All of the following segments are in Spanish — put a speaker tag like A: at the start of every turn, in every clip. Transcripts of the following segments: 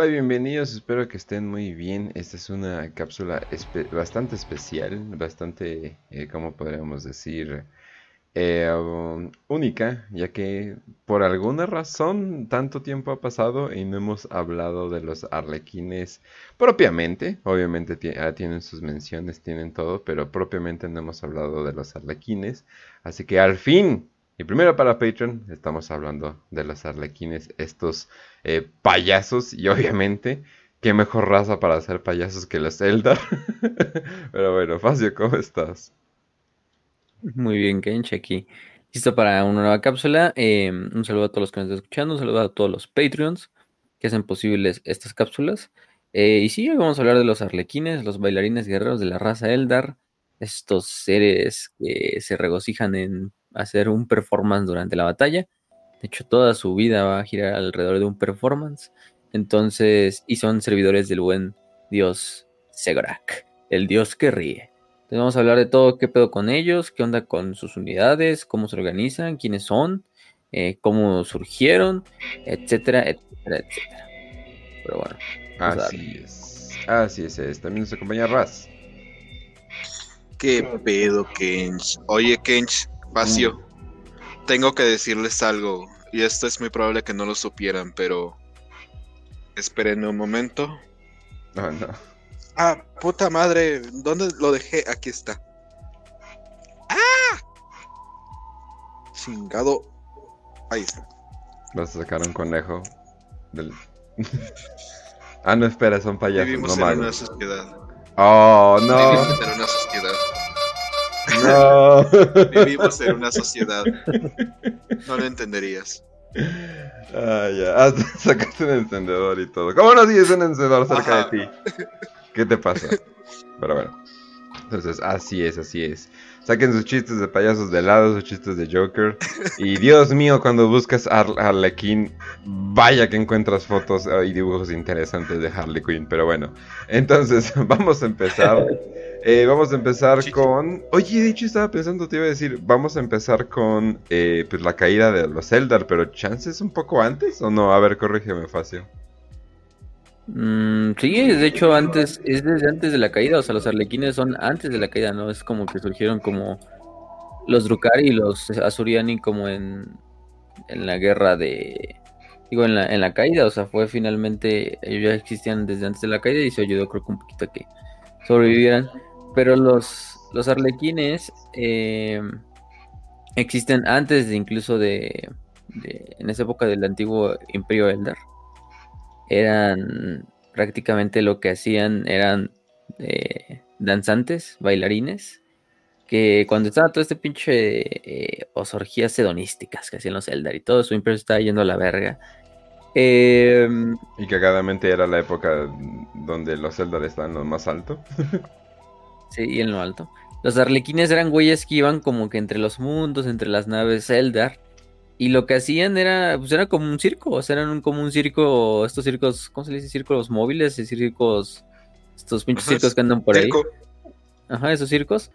A: Hola, bienvenidos, espero que estén muy bien. Esta es una cápsula bastante especial, bastante, eh, ¿cómo podríamos decir? Eh, um, única, ya que por alguna razón tanto tiempo ha pasado y no hemos hablado de los arlequines propiamente. Obviamente ah, tienen sus menciones, tienen todo, pero propiamente no hemos hablado de los arlequines. Así que al fin y primero para Patreon estamos hablando de los arlequines, estos eh, payasos y obviamente qué mejor raza para hacer payasos que los Eldar. Pero bueno, Facio, ¿cómo estás?
B: Muy bien, Kench, aquí. Listo para una nueva cápsula. Em, un saludo a todos los que nos están escuchando, un saludo a todos los Patreons que hacen posibles estas cápsulas. Eh, y sí, hoy vamos a hablar de los arlequines, los bailarines guerreros de la raza Eldar, estos seres que se regocijan en hacer un performance durante la batalla. De hecho, toda su vida va a girar alrededor de un performance. Entonces, y son servidores del buen dios Segorak, el dios que ríe. Entonces vamos a hablar de todo, qué pedo con ellos, qué onda con sus unidades, cómo se organizan, quiénes son, eh, cómo surgieron, etcétera, etcétera, etcétera. Pero bueno.
A: Así es. Así es, También nos acompaña Raz.
C: ¿Qué pedo, Kench? Oye, Kench, Vacío. Tengo que decirles algo, y esto es muy probable que no lo supieran, pero esperen un momento.
A: No, no.
C: Ah, puta madre, ¿dónde lo dejé? Aquí está. ¡Ah! Chingado. Ahí está.
A: Vas a sacar un conejo del... ah, no, espera, son payasos,
C: Vivimos
A: no
C: en una sociedad.
A: Oh, no.
C: Vivimos en una sociedad.
A: No.
C: Vivimos en una sociedad. No lo entenderías.
A: Ah, ya. Ah, sacaste un encendedor y todo. ¿Cómo no tienes un encendedor cerca de ti? ¿Qué te pasa? Pero bueno. Entonces, así es, así es. Saquen sus chistes de payasos de lado, sus chistes de Joker. Y Dios mío, cuando buscas a Harley Quinn, vaya que encuentras fotos y dibujos interesantes de Harley Quinn. Pero bueno, entonces vamos a empezar eh, vamos a empezar con. Oye, de hecho estaba pensando, te iba a decir, vamos a empezar con eh, pues, la caída de los Eldar, pero chances un poco antes o no? A ver, corrígeme, Facio.
B: Mm, sí, de hecho antes, es desde antes de la caída, o sea, los arlequines son antes de la caída, ¿no? Es como que surgieron como los Drukari y los Azuriani como en, en la guerra de... Digo, en la, en la caída, o sea, fue finalmente, ellos ya existían desde antes de la caída y se ayudó creo que un poquito a que sobrevivieran. Pero los, los arlequines eh, existen antes de incluso de, en esa época del antiguo Imperio Eldar. Eran prácticamente lo que hacían eran eh, danzantes, bailarines, que cuando estaba todo este pinche eh, osorgías hedonísticas que hacían los Eldar y todo su imperio estaba yendo a la verga.
A: y cagadamente era la época donde los Eldar estaban lo más alto.
B: Sí, y en lo alto. Los arlequines eran güeyes que iban como que entre los mundos, entre las naves Eldar. Y lo que hacían era, pues era como un circo, o sea, eran como un circo, estos circos, ¿cómo se dice? Circos móviles y circos, estos pinches circos que andan por ahí. Ajá, esos circos.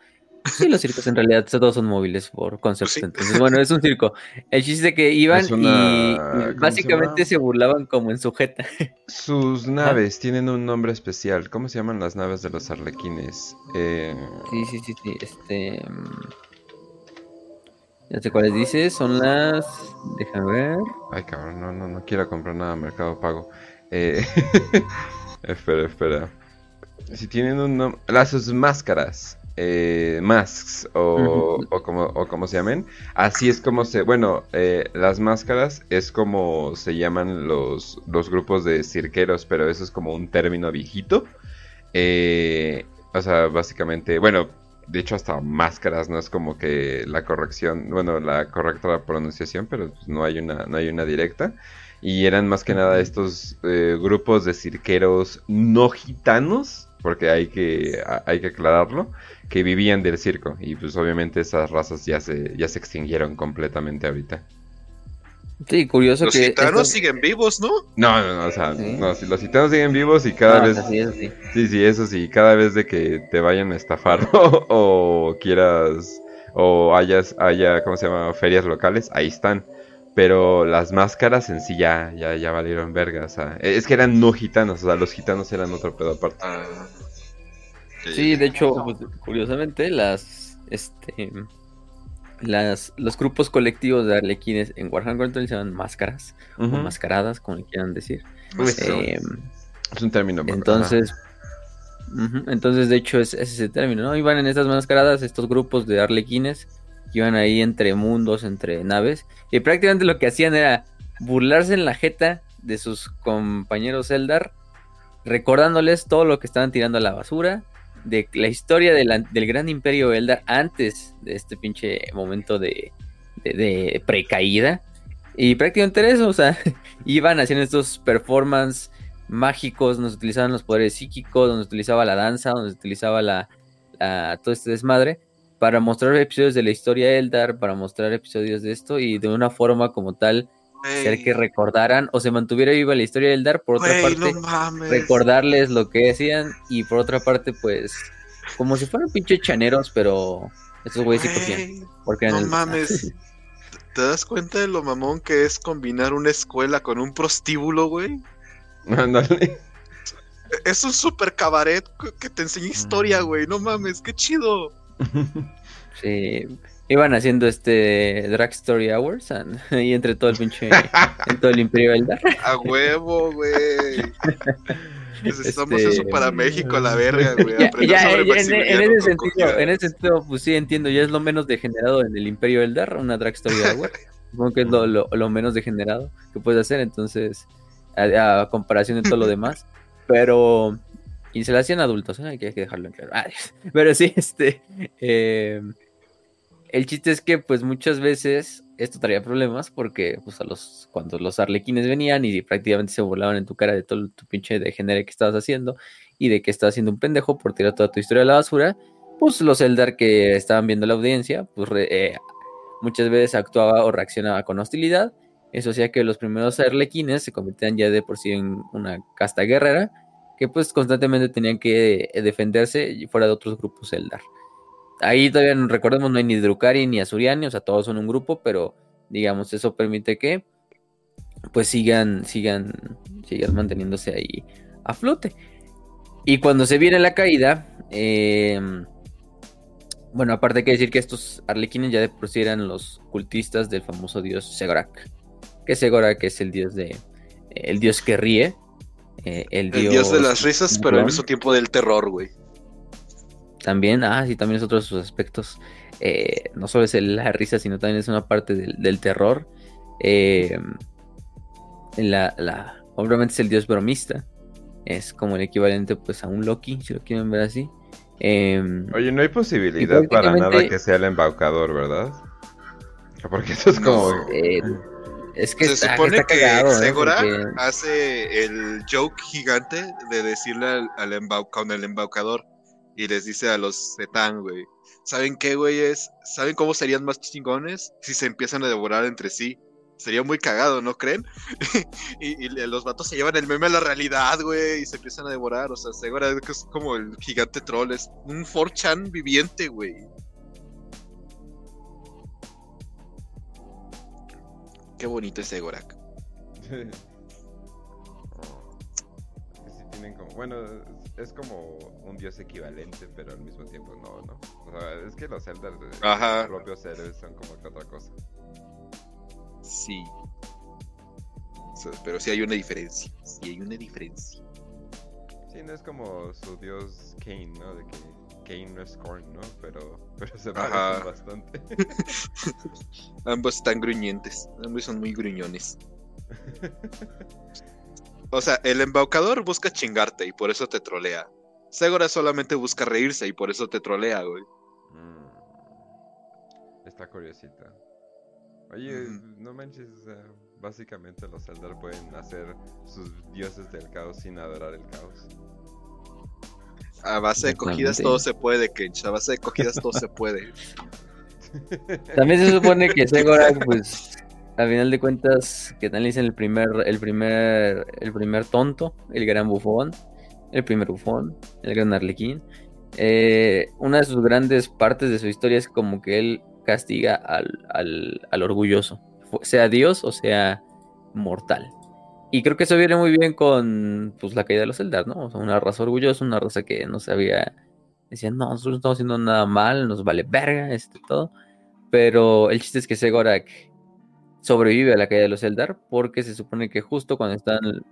B: Sí, los circos en realidad todos son móviles por concepto. Entonces, bueno, es un circo. El chiste que iban y, básicamente se, burlaban como en sujeta.
A: Sus naves tienen un nombre especial. ¿Cómo se llaman las naves de los arlequines? Eh...
B: Sí, sí, sí, sí. Este. Mm, ya sé cuáles dices. Son las. Déjame ver.
A: Ay, cabrón, no, no, no quiero comprar nada Mercado Pago. Eh... espera, espera. Si tienen un nombre. Las sus máscaras eh, masks o, como, o, como, se llamen. Así es como se... Bueno, eh, las máscaras es como se llaman los, los grupos de cirqueros, pero eso es como un término viejito. Eh, o sea, básicamente, bueno, de hecho hasta máscaras no es como que la corrección, bueno, la correcta pronunciación, pero pues no hay una, no hay una directa. Y eran más que nada estos eh, grupos de cirqueros no gitanos, porque hay que, hay que aclararlo, que vivían del circo. Y pues obviamente esas razas ya se, ya se extinguieron completamente ahorita.
B: Sí, curioso
C: los que. Los gitanos siguen vivos, ¿no?
A: No, no, no, o sea, no, los gitanos siguen vivos y cada vez.
B: sí, sí.
A: sí, sí, eso sí, cada vez de que te vayan a estafar o, quieras. O hayas, haya, ¿cómo se llama? Ferias locales, ahí están. Pero las máscaras en sí ya, ya, ya valieron verga. O sea, es que eran no gitanos. O sea, los gitanos eran otro pedo aparte.
C: Ah,
B: Sí, de hecho, pues, curiosamente, las, este, las, los grupos colectivos de arlequines en Warhammer 40.000 se llaman máscaras, o
A: Ujú.
B: mascaradas, como le quieran decir.
C: Pues,
B: Eh,
A: Es un término.
B: entonces, entonces, de hecho, es, es ese término, ¿no? Iban en estas mascaradas estos grupos de arlequines que iban ahí entre mundos, entre naves, y prácticamente lo que hacían era burlarse en la jeta de sus compañeros Eldar, recordándoles todo lo que estaban tirando a la basura, de la historia del gran imperio Eldar antes de este pinche momento de, de, de precaída. Y prácticamente eso, o sea, iban haciendo estos performances mágicos, nos utilizaban los poderes psíquicos, donde utilizaba la danza, donde utilizaba la, la- todo este desmadre, para mostrar episodios de la historia Eldar, para mostrar episodios de esto, y de una forma como tal, hacer que recordaran o se mantuviera viva la historia de Eldar, por otra parte,
C: no mames.
B: recordarles lo que decían y por otra parte, pues, como si fueran pinche chaneros, pero estos güeyes sí cogían.
C: Güey,
B: Porque
C: no
B: el-
C: mames. ¿Te das cuenta de lo mamón que es combinar una escuela con un prostíbulo, güey?
A: Ándale.
C: Es un super cabaret que- que te enseña historia,
A: Mm.
C: güey. No mames, qué chido.
B: Sí, iban haciendo este Drag Story Hours and- y entre todo el pinche, en todo el Imperio Eldar.
C: A huevo, güey. Necesitamos
B: Este-
C: eso para México, la verga, güey.
B: Ya,
C: Aprender
B: ya,
C: sobre
B: ya, en, ese sentido, en ese sentido, pues sí entiendo, ya es lo menos degenerado en el Imperio Eldar, una Drag Story Hour. Supongo que es lo, lo- lo menos degenerado que puedes hacer, entonces, a, a comparación de todo lo demás. Pero, y se lo hacían adultos, ¿eh? hay, que, hay que dejarlo en claro. Ah, pero sí, este, eh, el chiste es que, pues muchas veces esto traía problemas porque, pues, a los, cuando los arlequines venían y prácticamente se burlaban en tu cara de todo tu pinche degenere que estabas haciendo y de que estabas haciendo un pendejo por tirar toda tu historia a la basura, pues los Eldar que estaban viendo la audiencia, pues eh, muchas veces actuaba o reaccionaba con hostilidad. Eso hacía que los primeros arlequines se convirtieran ya de por sí en una casta guerrera, que pues constantemente tenían que defenderse fuera de otros grupos Eldar. Ahí todavía no- recordemos no hay ni Drukari ni Azuriani, o sea, todos son un grupo, pero digamos, eso permite que pues sigan, sigan, sigan manteniéndose ahí a flote. Y cuando se viene la caída, eh, bueno, aparte hay que decir que estos arlequines ya de por sí eran los cultistas del famoso dios Segorak. Que Segorak es el dios de. El dios que ríe. eh, el,
C: El dios de las risas, pero al mismo tiempo del terror, güey.
B: También, ah, sí, también es otro de sus aspectos. Eh, no solo es el- la risa, sino también es una parte del, del terror. Eh, la, la, obviamente es el dios bromista. Es como el equivalente pues a un Loki, si lo quieren ver así. Em,
A: Oye, no hay posibilidad para nada que sea el embaucador, ¿verdad? Porque eso es como.
C: No.
B: eh, es que
C: Se
B: está,
C: supone
B: está
C: que
B: cagado, ¿eh? Porque-
C: hace el joke gigante de decirle al, al embau- con el embaucador y les dice a los Zetan, güey. ¿Saben qué, güeyes? ¿Saben cómo serían más chingones si se empiezan a devorar entre sí? Sería muy cagado, ¿no creen? y, y los vatos se llevan el meme a la realidad, güey, y se empiezan a devorar. O sea, Segora es como el gigante troll, es un 4chan viviente, güey. Qué bonito es Segorak.
A: Que sí tienen como. Bueno, es, como un dios equivalente, pero al mismo tiempo no, ¿no? O sea, es que los Eldar de sus propios héroes son como que otra cosa.
C: Sí. O sea, pero sí hay una diferencia. Sí hay una diferencia.
A: Sí, no es como su dios Kane, ¿no? De que Kane no es Korn, ¿no? Pero, pero se parecen bastante.
C: Ambos están gruñentes. Ambos son muy gruñones. O sea, el embaucador busca chingarte y por eso te trolea. Segura solamente busca reírse y por eso te trolea, güey.
A: Mm. Está curiosita. Oye, no manches, o sea, básicamente los Eldar pueden hacer sus dioses del caos sin adorar el caos.
C: A base de cogidas todo se puede, Kench. A base de cogidas todo se puede.
B: También se supone que Segorak, pues, a final de cuentas, que tal dicen el primer, el primer, el primer tonto, el gran bufón, el primer bufón, el gran arlequín. Eh, una de sus grandes partes de su historia es como que él castiga al, al, al orgulloso. sea Dios o sea mortal. Y creo que eso viene muy bien con pues, la caída de los Eldar, ¿no? Una raza orgullosa, una raza que no sabía. Decían, no, nosotros no estamos haciendo nada mal, nos vale verga, este todo. Pero el chiste es que Segorak sobrevive a la caída de los Eldar porque se supone que justo cuando están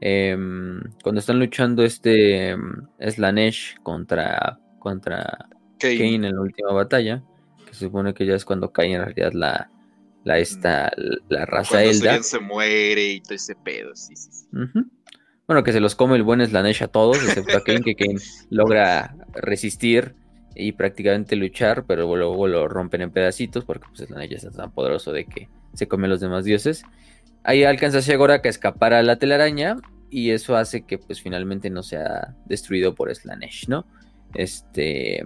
B: em, cuando están luchando este em, Slanesh contra contra Kane. en la última batalla, que se supone que ya es cuando cae en realidad la la esta la raza Eldar.
C: se muere y todo ese pedo, sí, sí.
B: Bueno, que se los come el buen Slanesh a todos, excepto a Kane, que Kane logra resistir y prácticamente luchar, pero luego lo rompen en pedacitos porque pues Slanesh ya está tan poderoso de que se come a los demás dioses. Ahí alcanza Shegorak a escapar a la telaraña y eso hace que pues finalmente no sea destruido por Slanesh, ¿no? Este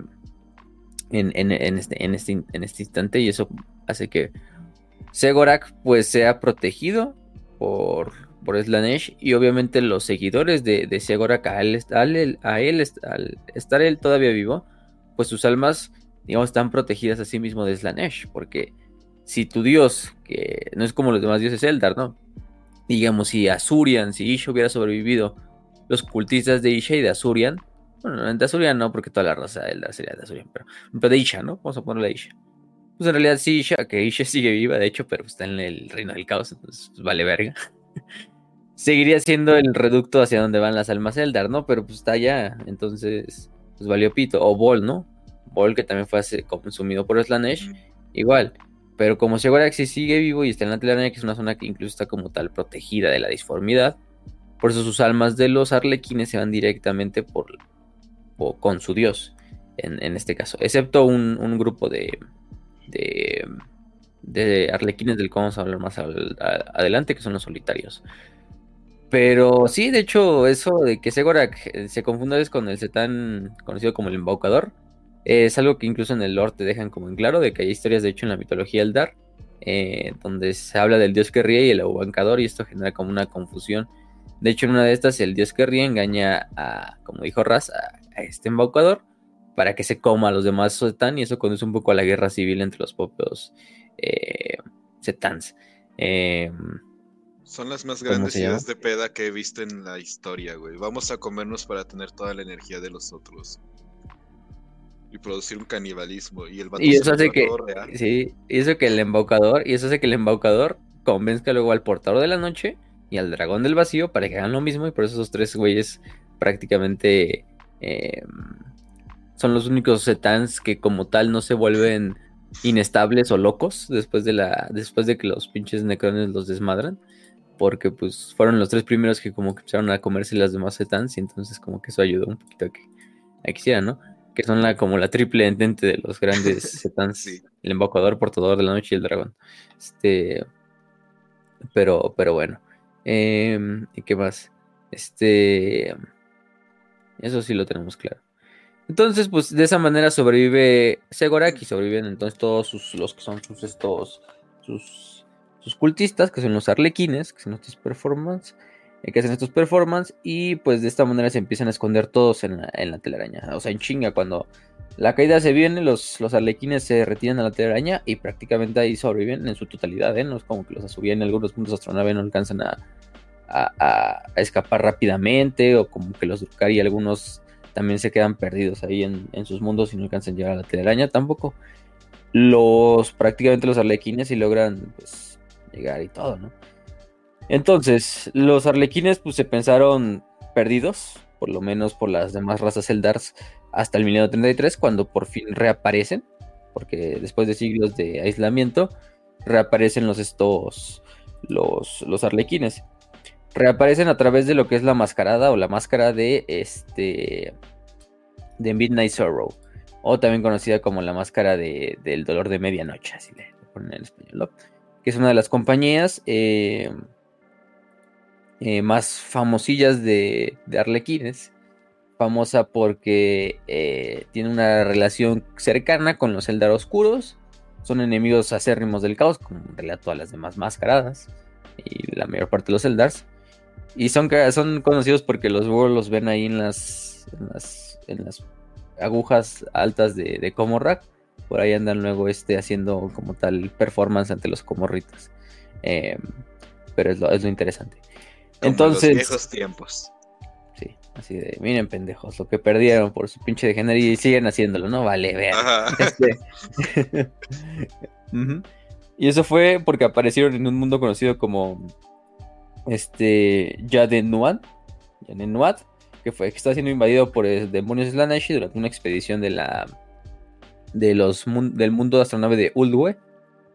B: en, este, en, este, en este instante y eso hace que Segorak pues sea protegido por, por Slanesh y obviamente los seguidores de, de Segorak a él, a él, al estar él todavía vivo, pues sus almas digamos están protegidas a sí mismo de Slanesh porque si tu dios, que no es como los demás dioses Eldar, ¿no? Digamos, si Azurian, si Isha hubiera sobrevivido, los cultistas de Isha y de Azurian, bueno, de Azurian no, porque toda la raza Eldar sería de Azurian, pero, pero de Isha, ¿no? Vamos a ponerle a Isha. Pues en realidad sí, Isha, que Isha sigue viva, de hecho, pero está en el reino del caos, entonces pues, vale verga. Seguiría siendo el reducto hacia donde van las almas Eldar, ¿no? Pero pues está allá, entonces, pues valió pito. O Bol, ¿no? Bol, que también fue consumido por Slanesh, igual. Pero como Segoraxi sigue vivo y está en la telaraña, que es una zona que incluso está como tal protegida de la disformidad, por eso sus almas de los arlequines se van directamente por, con su dios, en, este caso. Excepto un, grupo de, de, arlequines del que vamos a hablar más adelante, que son los solitarios. Pero sí, de hecho, eso de que Segorak se confunda es con el setán conocido como el embaucador es algo que incluso en el lore te dejan como en claro, de que hay historias, de hecho, en la mitología Eldar, eh, donde se habla del dios que ríe y el abancador, y esto genera como una confusión. De hecho, en una de estas, el dios que ríe engaña a, como dijo Raz, a, este embaucador para que se coma a los demás Setán, y eso conduce un poco a la guerra civil entre los propios eh, Setans. Eh,
C: Son las más grandes ideas de peda que he visto en la historia, güey. Vamos a comernos para tener toda la energía de los otros y producir un canibalismo. Y el
B: y eso hace que, sí, eso que el embaucador, y eso hace que el embaucador convenzca luego al portador de la noche y al dragón del vacío para que hagan lo mismo. Y por eso esos tres güeyes prácticamente em, son los únicos setans que como tal no se vuelven inestables o locos después de la después de que los pinches necrones los desmadran porque pues fueron los tres primeros que como que empezaron a comerse las demás setans y entonces como que eso ayudó un poquito a que, a que hicieran, ¿no? Que son la, como la triple entente de los grandes setans, el embaucador, portador de la noche y el dragón. Este, pero, pero bueno. Em, ¿Y qué más? Este, eso sí lo tenemos claro. Entonces, pues de esa manera sobrevive Segorak y sobreviven entonces todos sus, los que son sus estos, sus, sus cultistas, que son los arlequines, que son estos performance que hacen estos performances y pues de esta manera se empiezan a esconder todos en la, telaraña. O sea, en chinga, cuando la caída se viene, los, los se retiran a la telaraña y prácticamente ahí sobreviven en su totalidad. ¿eh? No es como que los subían en algunos puntos astronave no alcanzan a, a, escapar rápidamente o como que los y algunos también se quedan perdidos ahí en, en, sus mundos y no alcanzan a llegar a la telaraña tampoco. Los prácticamente los arlequines y logran pues, llegar y todo, ¿no? Entonces, los arlequines pues se pensaron perdidos, por lo menos por las demás razas Eldars, hasta el 1933, cuando por fin reaparecen, porque después de siglos de aislamiento, reaparecen los estos, los, los arlequines. Reaparecen a través de lo que es la mascarada o la máscara de este de Midnight Sorrow, o también conocida como la máscara de, del dolor de medianoche, así le ponen en español, que es una de las compañías eh, eh, más famosillas de, Arlequines. Famosa porque eh, tiene una relación cercana con los Eldar Oscuros. Son enemigos acérrimos del caos, como en realidad todas las demás mascaradas. Y la mayor parte de los Eldars. Y son, son conocidos porque los World los ven ahí en las, en las, agujas altas de, de por ahí andan luego este, haciendo como tal performance ante los comorritos. Em, pero es lo, es lo interesante.
C: Como
B: Entonces,
C: los viejos tiempos.
B: sí, así de, miren pendejos, lo que perdieron por su pinche degenería y siguen haciéndolo, ¿no? Vale, vean.
C: Ajá.
B: Este. Y eso fue porque aparecieron en un mundo conocido como este Yadenuat, Yadenuat, que fue que está siendo invadido por el demonios Slaneshi durante una expedición de la de los mun- del mundo de astronave de Uldwe,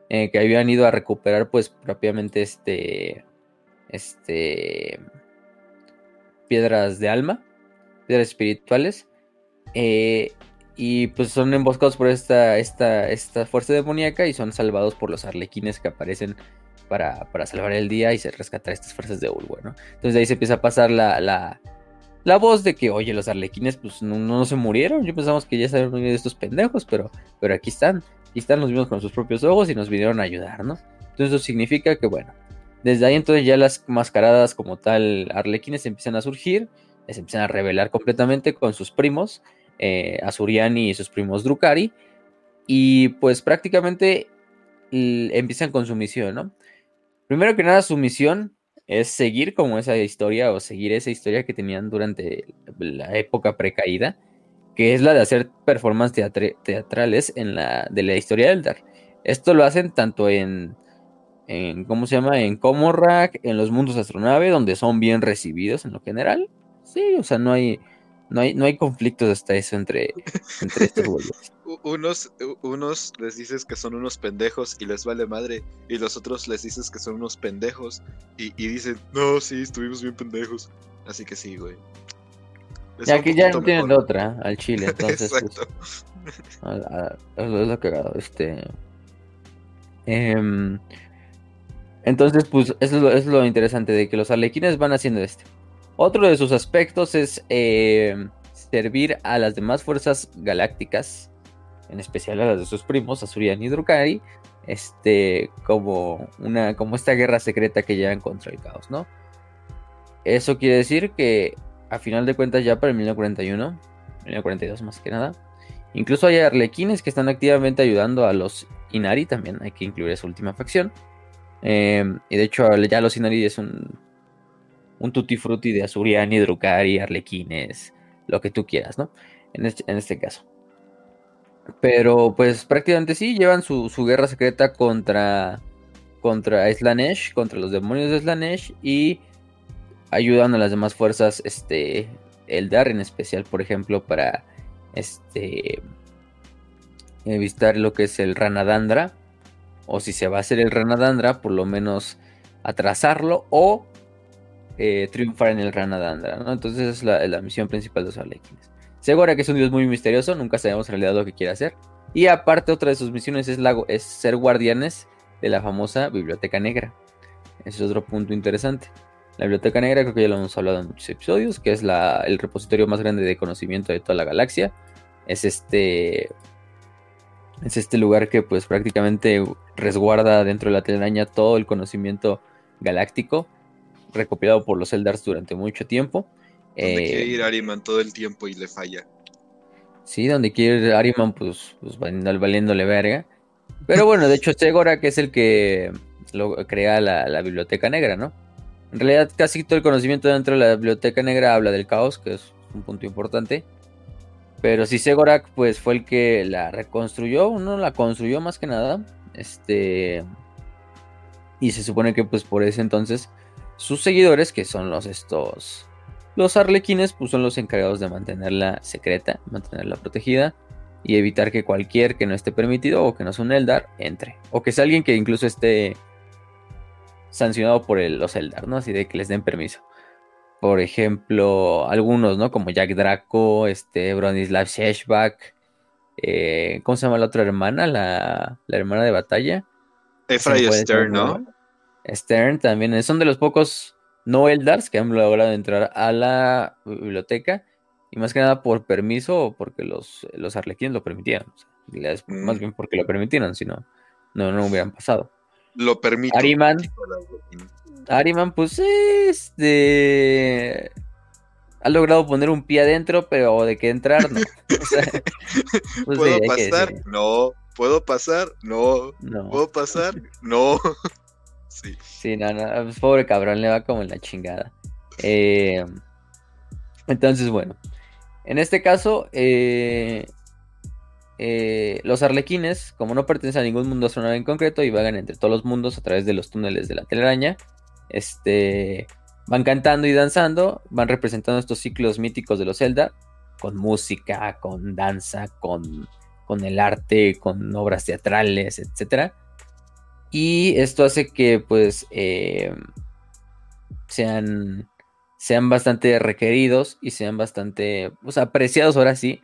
B: eh, que habían ido a recuperar pues propiamente este este piedras de alma, piedras espirituales. eh, y pues son emboscados por esta, esta, esta fuerza demoníaca y son salvados por los arlequines que aparecen para, para salvar el día y se rescatar estas fuerzas de Ulwe. Entonces de ahí se empieza a pasar la, la, la voz de que, oye, los arlequines pues no, no se murieron. Yo pensamos que ya se habían murido estos pendejos, pero, pero aquí están. Aquí están, los vimos con sus propios ojos y nos vinieron a ayudar, ¿no? Entonces eso significa que, bueno, desde ahí entonces ya las mascaradas como tal arlequines empiezan a surgir, se empiezan a revelar completamente con sus primos, eh, Azuriani y sus primos Drukari, y pues prácticamente empiezan con su misión, ¿no? Primero que nada, su misión es seguir como esa historia o seguir esa historia que tenían durante la época precaída, que es la de hacer performances teatrales en la, de la historia de Eldar. Esto lo hacen tanto en, en, ¿cómo se llama? En Comorrak, en los mundos astronave, donde son bien recibidos en lo general. Sí, o sea, no hay, no hay, no hay conflictos hasta eso entre, entre estos güeyes.
C: Unos, unos les dices que son unos pendejos y les vale madre. Y los otros les dices que son unos pendejos. Y, y dicen, no, sí, estuvimos bien pendejos. Así que sí, güey. Es
B: Ya que ya no tienen otra al chile, entonces pues,
C: Exacto.
B: a- a- es lo- es lo cagado, este. em, entonces, pues, eso es lo, es lo interesante de que los arlequines van haciendo este. Otro de sus aspectos es em, servir a las demás fuerzas galácticas, en especial a las de sus primos, Azurian y Drukari, este, como una, como esta guerra secreta que llevan contra el caos, ¿no? Eso quiere decir que, a final de cuentas, ya para el 1941, 1942 más que nada, Incluso hay arlequines que están activamente ayudando a los Inari, también hay que incluir esa última facción. Eh, y de hecho, ya los Inari es un, un tutti frutti de Azuriani, Drukari, arlequines, lo que tú quieras, ¿no? En este, en este caso. Pero pues prácticamente sí, llevan su, su guerra secreta contra, contra Slanesh, contra los demonios de Slanesh y ayudan a las demás fuerzas, este, Eldar en especial, por ejemplo, para este evitar lo que es el Ranadandra o si se va a hacer el Ranadandra por lo menos atrasarlo o eh, triunfar en el Ranadandra ¿no? entonces es la, misión principal de los Arlequines Segura que es un dios muy misterioso nunca sabemos en realidad lo que quiere hacer y aparte otra de sus misiones es, ser guardianes de la famosa Biblioteca Negra ese es otro punto interesante la Biblioteca Negra, creo que ya lo hemos hablado en muchos episodios, que es el repositorio más grande de conocimiento de toda la galaxia. Es este. Es este lugar que, pues, prácticamente resguarda dentro de la telaraña todo el conocimiento galáctico, recopilado por los Eldars durante mucho tiempo.
C: Donde
B: Eh,
C: quiere ir Ariman todo el tiempo y le falla.
B: Sí, donde quiere ir Ariman, pues, pues valiéndole verga. Pero bueno, de hecho, Segora, que es el que lo, crea la, la Biblioteca Negra, ¿no? En realidad, casi todo el conocimiento dentro de la Biblioteca Negra habla del caos, que es un punto importante. Pero sí, Segorak, pues fue el que la reconstruyó, no la construyó más que nada. Este. Y se supone que, pues por ese entonces, sus seguidores, que son los estos. Los arlequines, pues son los encargados de mantenerla secreta, mantenerla protegida y evitar que cualquier que no esté permitido o que no sea un Eldar entre. O que sea alguien que incluso esté sancionado por el- los Eldar, ¿no? Así de que les den permiso. Por ejemplo, algunos, ¿no? Como Jack Draco, este, Bronislav Sheshbak. eh, ¿Cómo se llama la otra hermana? La, la hermana de batalla.
C: Efra y Stern. ¿no?
B: Stern también. eh, Son de los pocos no Eldars que han logrado entrar a la biblioteca. Y más que nada por permiso o porque los, los arlequines lo permitieron. O sea, en realidad es
C: Mm.
B: Más bien porque lo permitieron, si no, no, no hubieran pasado.
C: Lo permito.
B: Ariman. Ariman, pues este. Ha logrado poner un pie adentro, pero de que entrar, no. O sea, pues,
C: ¿Puedo
B: sí,
C: pasar? No. ¿Puedo pasar? No.
B: No.
C: ¿Puedo pasar? No. sí.
B: Sí, no, no, pues, pobre cabrón, le va como en la chingada. Eh, entonces, bueno, en este caso, eh, eh, los arlequines, como no pertenecen a ningún mundo astronauta en concreto y vagan entre todos los mundos a través de los túneles de la telaraña, este, van cantando y danzando, van representando estos ciclos míticos de los Zelda, con música, con danza, con, con el arte, con obras teatrales, etcétera. Y esto hace que pues eh, sean, sean bastante requeridos y sean bastante pues, apreciados ahora sí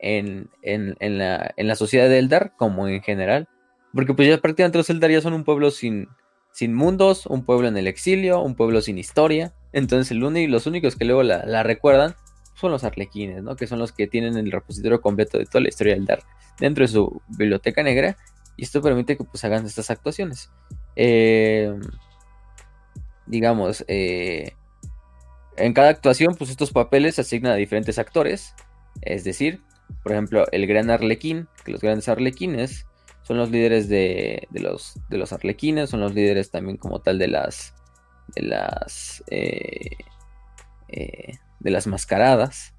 B: en, en, en, la, en la sociedad de Eldar como en general. Porque pues ya prácticamente los Eldar ya son un pueblo sin, sin mundos, un pueblo en el exilio, un pueblo sin historia. Entonces el los únicos que luego la, la recuerdan son los arlequines, ¿no? Que son los que tienen el repositorio completo de toda la historia de Eldar dentro de su biblioteca negra. Y esto permite que pues hagan estas actuaciones. Eh, digamos, eh, en cada actuación, pues estos papeles se asignan a diferentes actores. Es decir, por ejemplo, el gran arlequín, que los grandes arlequines son los líderes de, de los, de los arlequines, son los líderes también como tal de las, de las, eh, eh, de las mascaradas.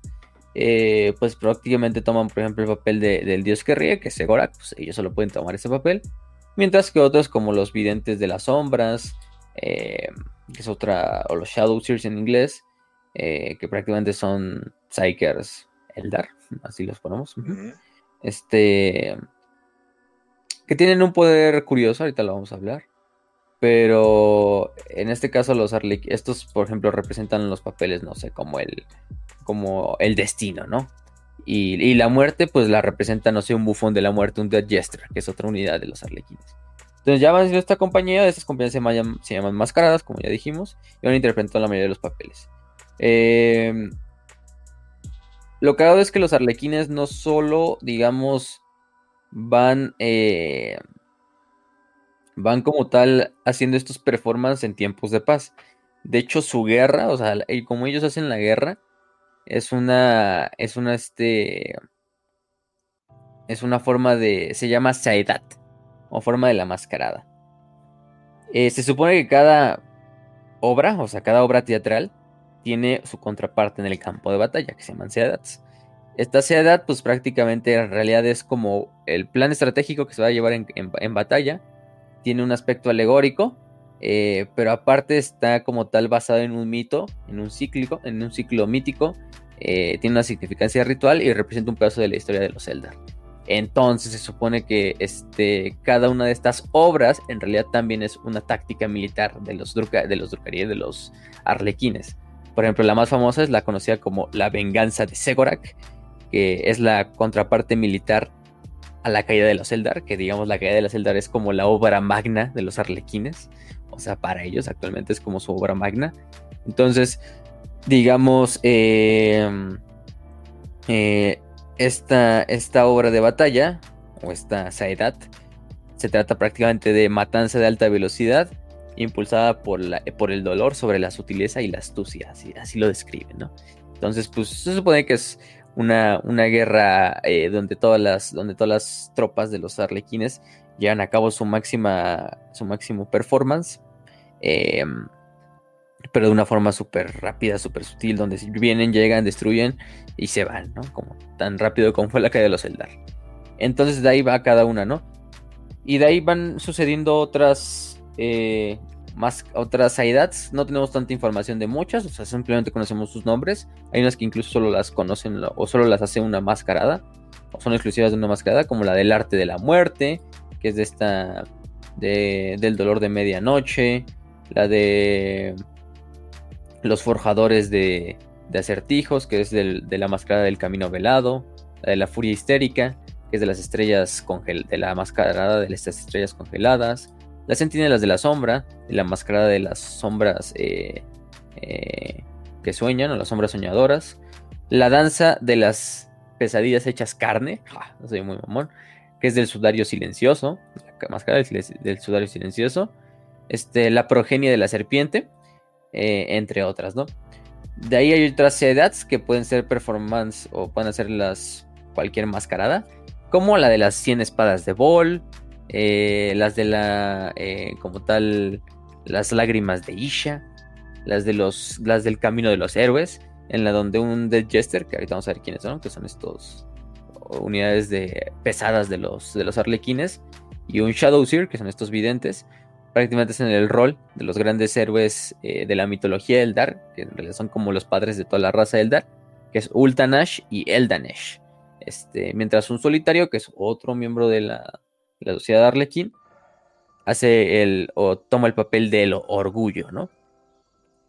B: Eh, pues prácticamente toman, por ejemplo, el papel de- del dios que ríe, que es Segorak, pues ellos solo pueden tomar ese papel. Mientras que otros, como los videntes de las sombras, que es otra, o los Shadow Seers en inglés, que prácticamente son Psykers Eldar, así los ponemos. Este. Que tienen un poder curioso, ahorita lo vamos a hablar. Pero en este caso, los Arlequ- estos, por ejemplo, representan los papeles, no sé, como el. como el destino, ¿no? Y, y la muerte, pues la representa, no sé, un bufón de la muerte, un Death Jester, que es otra unidad de los arlequines. Entonces ya van esta compañía, estas compañías se llaman, se llaman mascaradas, como ya dijimos, y van interpretando la mayoría de los papeles. Eh, lo cagado es que los arlequines no solo, digamos, van, eh, van como tal haciendo estos performances en tiempos de paz. De hecho, su guerra, o sea, el- como ellos hacen la guerra, es una, es una, este, es una forma de, se llama Saedat, o forma de la mascarada. Eh, se supone que cada obra, o sea, cada obra teatral, tiene su contraparte en el campo de batalla, que se llaman Seadats. Esta Seadat, pues prácticamente en realidad es como el plan estratégico que se va a llevar en, en- batalla. Tiene un aspecto alegórico, eh, pero aparte está como tal basado en un mito, en un cíclico, en un ciclo mítico. eh, tiene una significancia ritual y representa un pedazo de la historia de los Eldar. Entonces se supone que este, cada una de estas obras en realidad también es una táctica militar de los, Druka, de los Drukhari, de los arlequines. Por ejemplo, la más famosa es la conocida como la venganza de Segorak, que es la contraparte militar a la caída de los Eldar, que digamos la caída de los Eldar es como la obra magna de los arlequines, o sea, para ellos actualmente es como su obra magna. Entonces, digamos, eh, eh, esta, esta obra de batalla, o esta Saedat, se trata prácticamente de matanza de alta velocidad, impulsada por, la, por el dolor sobre la sutileza y la astucia, así, así lo describen, ¿no? Entonces, pues se supone que es una, una guerra eh, donde, todas las, donde todas las tropas de los arlequines llevan a cabo su máxima, su máximo performance, eh, pero de una forma súper rápida, súper sutil, donde vienen, llegan, destruyen y se van, ¿no? Como tan rápido como fue la caída de los Eldar. Entonces de ahí va cada una, ¿no? Y de ahí van sucediendo otras eh, más otras. No tenemos tanta información de muchas, o sea, simplemente conocemos sus nombres. Hay unas que incluso solo las conocen o solo las hace una mascarada, o son exclusivas de una mascarada, como la del arte de la muerte, que es de esta de, del dolor de medianoche, la de los forjadores de, acertijos, que es de la mascarada del camino velado, la de la furia histérica, que es de las estrellas congel de la mascarada de las estrellas congeladas, las centinelas de la sombra, la mascarada de las sombras eh, eh, que sueñan, o las sombras soñadoras, la danza de las pesadillas hechas carne, no soy muy mamón, que es del sudario silencioso, la máscara del, sudario silencioso, este, la progenie de la serpiente, eh, entre otras, ¿no? De ahí hay otras edades que pueden ser performance o pueden hacerlas cualquier mascarada, como la de las 100 espadas de Bol, eh, las de la, eh, como tal, las lágrimas de Isha, las, de los, las del camino de los héroes, en la donde un Dead Jester, que ahorita vamos a ver quiénes son, que son estos unidades de, pesadas de los, de los arlequines, y un Shadow Seer, que son estos videntes, prácticamente en el rol de los grandes héroes eh, de la mitología Eldar, que en realidad son como los padres de toda la raza Eldar, que es Ultanash y Eldanesh. Este, mientras un solitario, que es otro miembro de la, sociedad de Arlequín, hace el o toma el papel del orgullo, ¿no?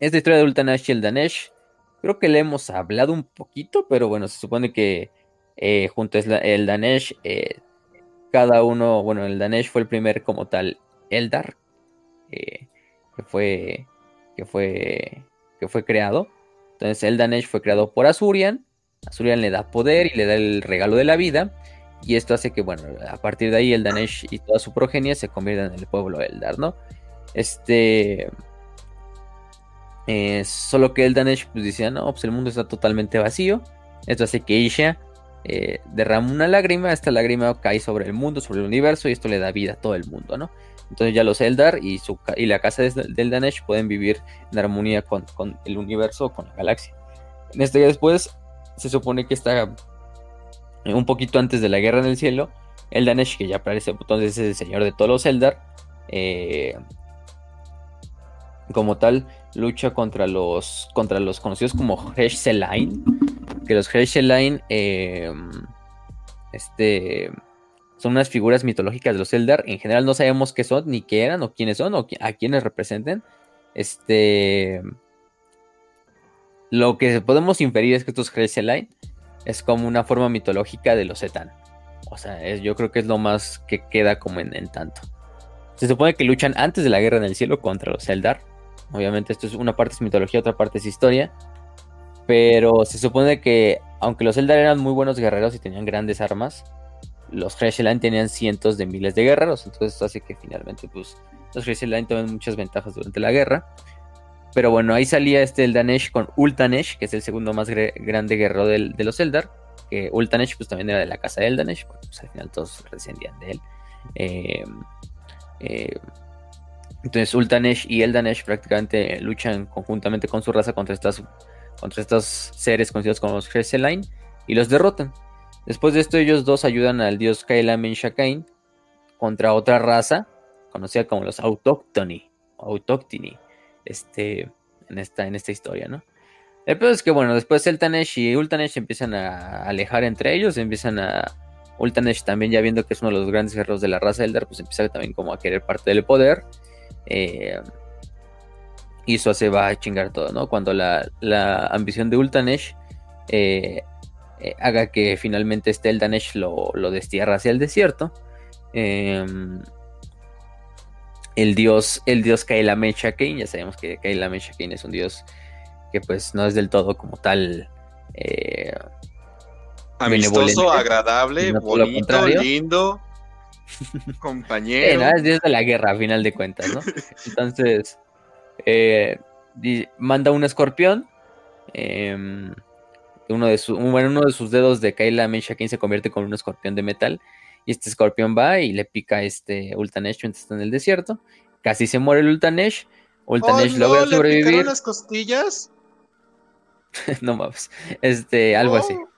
B: Esta historia de Ultanash y Eldanesh, creo que le hemos hablado un poquito, pero bueno, se supone que eh, junto a Eldanesh, eh, cada uno, bueno, el Danesh fue el primer como tal Eldar, que fue que fue que fue creado. Entonces el Danesh fue creado por Azurian. Azurian le da poder y le da el regalo de la vida. Y esto hace que, bueno, a partir de ahí el Danesh y toda su progenie se conviertan en el pueblo Eldar, ¿no? Este. Eh, solo que el Danesh pues decía, no, pues el mundo está totalmente vacío. Esto hace que Isha eh, derrama una lágrima. Esta lágrima cae sobre el mundo, sobre el universo, y esto le da vida a todo el mundo, ¿no? Entonces ya los Eldar y, su, y la casa del Danesh pueden vivir en armonía con, el universo, con la galaxia. En este día después, se supone que está un poquito antes de la guerra en el cielo. El Danesh, que ya parece entonces es el señor de todos los Eldar, eh, como tal, lucha contra los, contra los conocidos como Hesh Selain. Que los Hesh Selain, eh, este son unas figuras mitológicas de los Eldar. En general no sabemos qué son, ni qué eran, o quiénes son, o a quiénes representen. Este. Lo que podemos inferir es que estos Line es como una forma mitológica de los Etan. O sea, yo creo que es lo más que queda como en, tanto. Se supone que luchan antes de la guerra en el cielo contra los Eldar. Obviamente, esto es una parte es mitología, otra parte es historia. Pero se supone que, aunque los Eldar eran muy buenos guerreros y tenían grandes armas, los Hresheline tenían cientos de miles de guerreros, entonces esto hace que finalmente pues, los Hresheline tomen muchas ventajas durante la guerra. Pero bueno, ahí salía este Eldanesh con Ultanesh, que es el segundo más grande guerrero de los Eldar. Que Ultanesh pues también era de la casa de Eldanesh, porque pues, al final todos descendían de él. Em, em, entonces Ultanesh y Eldanesh prácticamente luchan conjuntamente con su raza contra, estas, contra estos seres conocidos como los Hresheline y los derrotan. Después de esto, ellos dos ayudan al dios Kaila Menshakain contra otra raza conocida como los autóctoni, autóctini, este, en esta, en esta historia, ¿no? El peor es que, bueno, después Eltanesh y Ultanesh empiezan a alejar entre ellos, empiezan a... Ultanesh también ya viendo que es uno de los grandes guerreros de la raza Eldar, pues empieza también como a querer parte del poder. Eh, y eso se va a chingar todo, ¿no? Cuando la, ambición de Ultanesh eh, eh, haga que finalmente este el Danesh lo, destierra hacia el desierto. El dios, el dios Kaila ya sabemos que Kaila Menshakain es un dios que pues no es del todo como tal
C: eh, amistoso, agradable, bonito, lindo, compañero.
B: es dios de la guerra a final de cuentas, ¿no? Entonces eh, manda un escorpión. Eh, uno de, uno de sus dedos de Kayla Menshakin se convierte con un escorpión de metal. Y este escorpión va y le pica a este Ultanesh mientras está en el desierto. Casi se muere el Ultanesh. Ultanesh oh, logra sobrevivir. ¿Le
C: las costillas?
B: no mames. Este, algo así. Oh.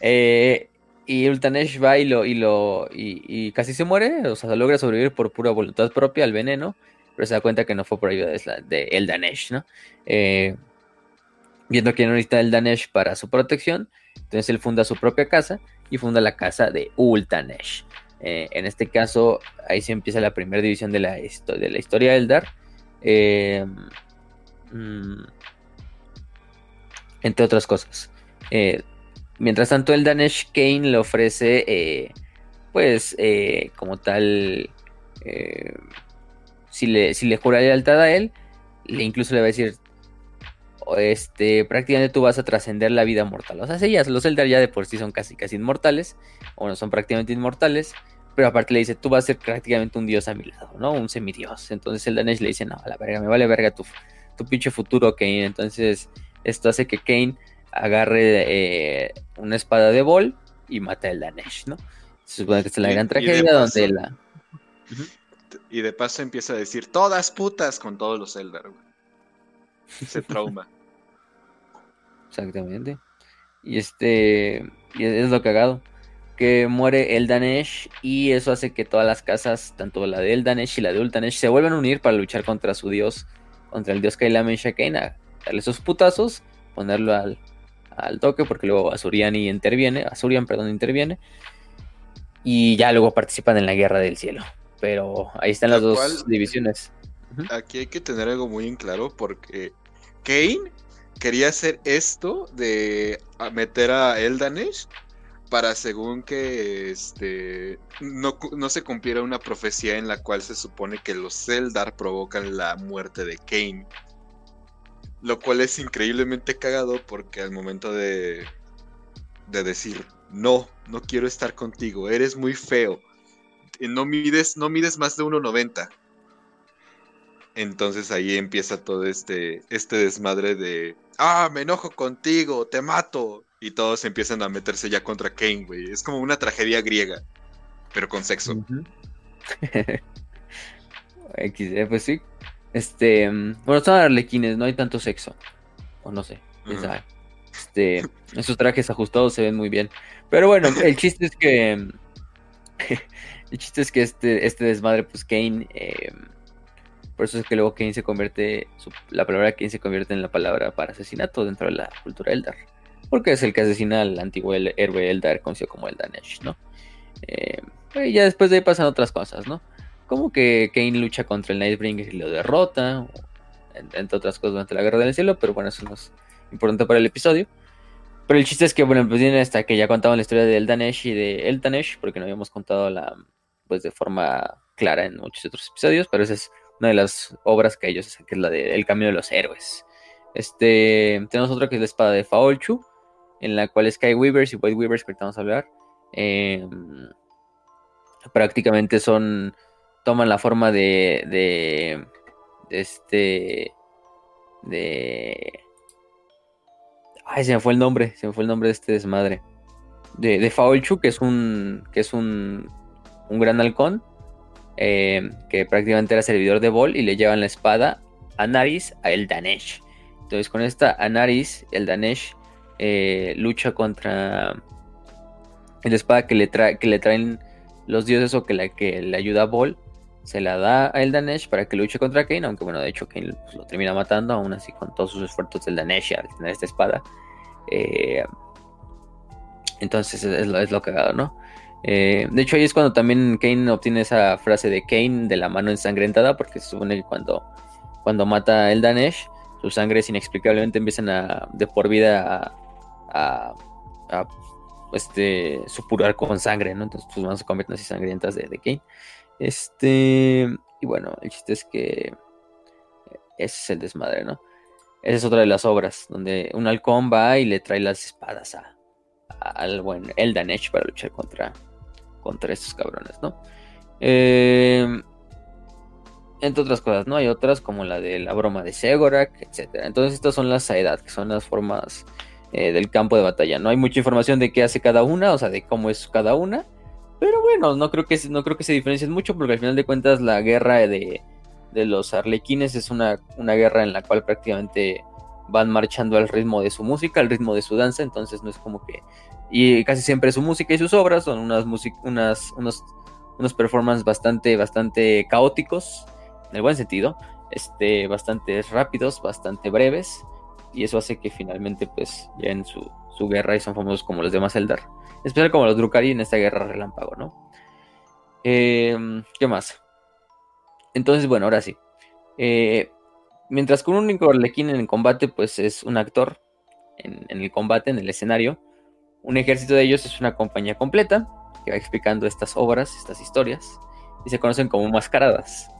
B: Eh, y Ultanesh va y lo, y lo, y, casi se muere. O sea, logra sobrevivir por pura voluntad propia al veneno. Pero se da cuenta que no fue por ayuda de, de Eldanesh, ¿no? Eh, viendo que no necesita el Danesh para su protección, entonces él funda su propia casa y funda la casa de Ultanesh. Eh, en este caso, ahí se empieza la primera división de la, de historia Eldar. Eh, mm, entre otras cosas. Eh, mientras tanto, el Danesh Kane le ofrece, pues, como tal, si, le, si le jura lealtad a él, le incluso le va a decir, este, prácticamente tú vas a trascender la vida mortal. O sea, sí, los Eldar ya de por sí son casi, casi inmortales, o no son prácticamente inmortales, pero aparte le dice, tú vas a ser prácticamente un dios a mi lado, ¿no? Un semidios. Entonces el Danesh le dice, no, a la verga, me vale verga tu, tu pinche futuro, Kane. Entonces esto hace que Kane agarre eh, una espada de Bol y mata al Danesh, ¿no? Se supone que es la
C: Y-
B: gran tragedia
C: paso-
B: donde la...
C: Y de paso empieza a decir todas putas con todos los Eldar, güey. Se trauma.
B: Exactamente. Y este... Y es lo cagado. Que muere Eldanesh y eso hace que todas las casas, tanto la de Eldanesh y la de Ultanesh, se vuelvan a unir para luchar contra su dios, contra el dios Kailamen Shakain, a darle esos putazos, ponerlo al, al toque, porque luego Azuriani interviene, Azurian, perdón, interviene, y ya luego participan en la Guerra del Cielo. Pero ahí están las dos divisiones.
C: Aquí hay que tener algo muy en claro porque Kane quería hacer esto de meter a Eldanesh para según que este no, no se cumpliera una profecía en la cual se supone que los Eldar provocan la muerte de Kane. Lo cual es increíblemente cagado porque al momento de, de decir no, no quiero estar contigo, eres muy feo. No mides, no mides más de 1.90. Entonces ahí empieza todo este, este desmadre de, ah, me enojo contigo, te mato. Y todos empiezan a meterse ya contra Kane, güey. Es como una tragedia griega, pero con sexo.
B: XD, pues sí. Este, mm, bueno, son arlequines, no hay tanto sexo. O no sé, sabe. Este, esos trajes ajustados se ven muy bien. Pero bueno, el chiste es que. el chiste es que este, este desmadre, pues Kane. eh, por eso es que luego Kane se convierte. la palabra Kane se convierte en la palabra para asesinato dentro de la cultura Eldar. Porque es el que asesina al antiguo el- héroe Eldar, conocido como Eldanesh, ¿no? Eh, y ya después de ahí pasan otras cosas, ¿no? Como que Kane lucha contra el Nightbringer y lo derrota, entre otras cosas durante la Guerra del Cielo, pero bueno, eso no es importante para el episodio. Pero el chiste es que, bueno, pues viene hasta que ya contaban la historia de Eldanesh y de Eltanesh, porque no habíamos contado la, pues de forma clara en muchos otros episodios, pero esa es una de las obras que ellos hacen, que es la de El Camino de los Héroes. Este, tenemos otra que es la espada de Faolchu, en la cual Sky Weavers y White Weavers, que ahorita vamos a hablar, eh, prácticamente son toman la forma de, de, de este de ay se me fue el nombre se me fue el nombre de este desmadre de, de Faolchu que es un que es un un gran halcón eh, que prácticamente era servidor de Bol y le llevan la espada a Naris a Eldanesh entonces con esta Anaris Eldanesh eh, lucha contra la espada que le, que le traen los dioses o que la que le ayuda a Bol se la da a Eldanesh para que luche contra Kane, aunque bueno, de hecho Kane pues, lo termina matando, aún así con todos sus esfuerzos de Eldanesh al tener esta espada. Eh, entonces es, es lo, es lo cagado, ¿no? Eh, de hecho ahí es cuando también Kane obtiene esa frase de Kane de la mano ensangrentada, porque se supone que cuando, cuando mata a Eldanesh, sus sangres inexplicablemente empiezan a, de por vida a, a, a, este, supurar con sangre, ¿no? Entonces sus manos se convierten así sangrientas de, Kane. Este, y bueno, el chiste es que ese es el desmadre, ¿no? Esa es otra de las obras, donde un halcón va y le trae las espadas a, a- al buen Eldanesh para luchar contra, contra estos cabrones, ¿no? Eh, entre otras cosas, ¿no? Hay otras como la de la broma de Segorak, etcétera. Entonces estas son las Aedat, que son las formas eh, del campo de batalla. No hay mucha información de qué hace cada una, o sea, de cómo es cada una. Pero bueno, no creo que, no creo que se diferencien mucho porque al final de cuentas la guerra de, de los arlequines es una, una guerra en la cual prácticamente van marchando al ritmo de su música, al ritmo de su danza, entonces no es como que... Y casi siempre su música y sus obras son unas, unas unos, unos performances bastante, bastante caóticos, en el buen sentido, este, bastante rápidos, bastante breves, y eso hace que finalmente pues ya en su, su guerra y son famosos como los demás Eldar. En especial como los Drukari en esta guerra relámpago, ¿no? Eh, ¿Qué más? Entonces, bueno, ahora sí. Eh, mientras que un único arlequín en el combate, pues es un actor en el combate, en el escenario. Un ejército de ellos es una compañía completa que va explicando estas obras, estas historias, y se conocen como mascaradas.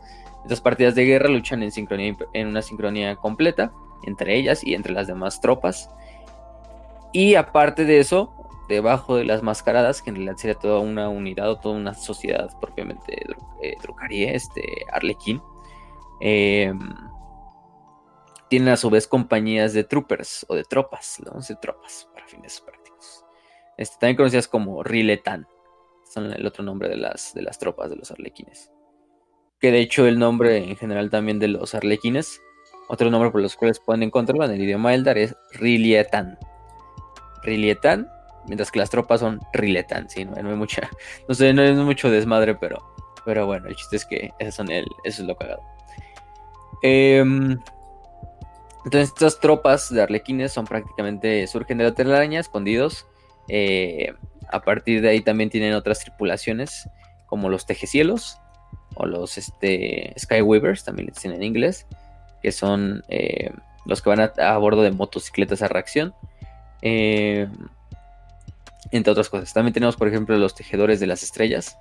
B: Estas partidas de guerra luchan en, sincronía, en una sincronía completa entre ellas y entre las demás tropas. Y aparte de eso, debajo de las mascaradas, que en realidad sería toda una unidad o toda una sociedad propiamente eh, Drucarie, este Arlequín, eh, tienen a su vez compañías de troopers o de tropas, ¿no? de tropas para fines prácticos. Este, también conocidas como Riletan. son el otro nombre de las, de las tropas de los arlequines. Que de hecho el nombre en general también de los arlequines, otro nombre por los cuales pueden encontrarlo en el idioma Eldar es Rilietan. Rilietan, mientras que las tropas son Riletan, sí, no, hay mucha, no sé, no es mucho desmadre, pero, pero bueno, el chiste es que son el, eso es lo cagado. Em, entonces estas tropas de arlequines son prácticamente, surgen de la telaraña, escondidos. Eh, a partir de ahí también tienen otras tripulaciones, como los tejecielos o los este, Skyweavers, también les dicen en inglés, que son eh, los que van a, bordo de motocicletas a reacción. Eh, entre otras cosas. También tenemos, por ejemplo, los tejedores de las estrellas.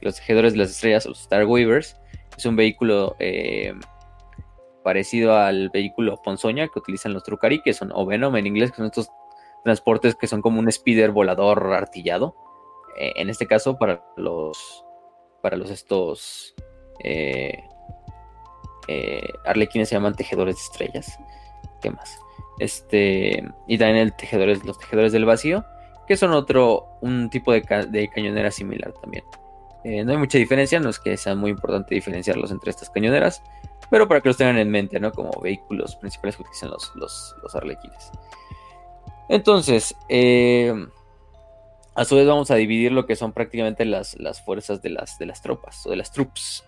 B: Los tejedores de las estrellas, los Starweavers, es un vehículo parecido al vehículo Ponzoña que utilizan los Trucari, que son, o Venom en inglés, que son estos transportes que son como un speeder volador artillado. Eh, en este caso, para los, para los estos eh, eh, arlequines se llaman tejedores de estrellas. ¿Qué más? Este, y también el tejedores, los tejedores del vacío, que son otro, un tipo de, cañonera similar también. no hay mucha diferencia, no es que sea muy importante diferenciarlos entre estas cañoneras, pero para que los tengan en mente, ¿no? Como vehículos principales que utilizan los, los, arlequines. Entonces, eh, a su vez vamos a dividir lo que son prácticamente las, las fuerzas de las, de las tropas, o de las troops,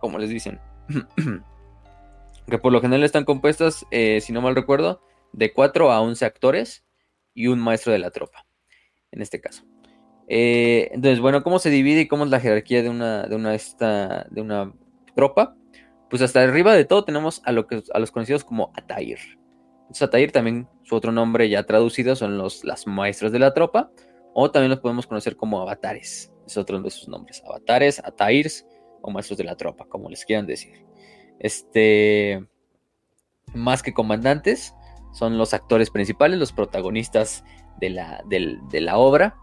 B: como les dicen. que por lo general están compuestas, eh, si no mal recuerdo, de 4 a 11 actores y un maestro de la tropa, en este caso. Eh, entonces, bueno, ¿cómo se divide y cómo es la jerarquía de una, de una, esta, de una tropa? pues hasta arriba de todo tenemos a, lo que, a los conocidos como Atair. Entonces, Atair también, su otro nombre ya traducido son los las maestros de la tropa, o también los podemos conocer como avatares. Es otro de sus nombres, avatares, Atairs o maestros de la tropa, como les quieran decir. Este, más que comandantes, son los actores principales, los protagonistas de la, de la obra.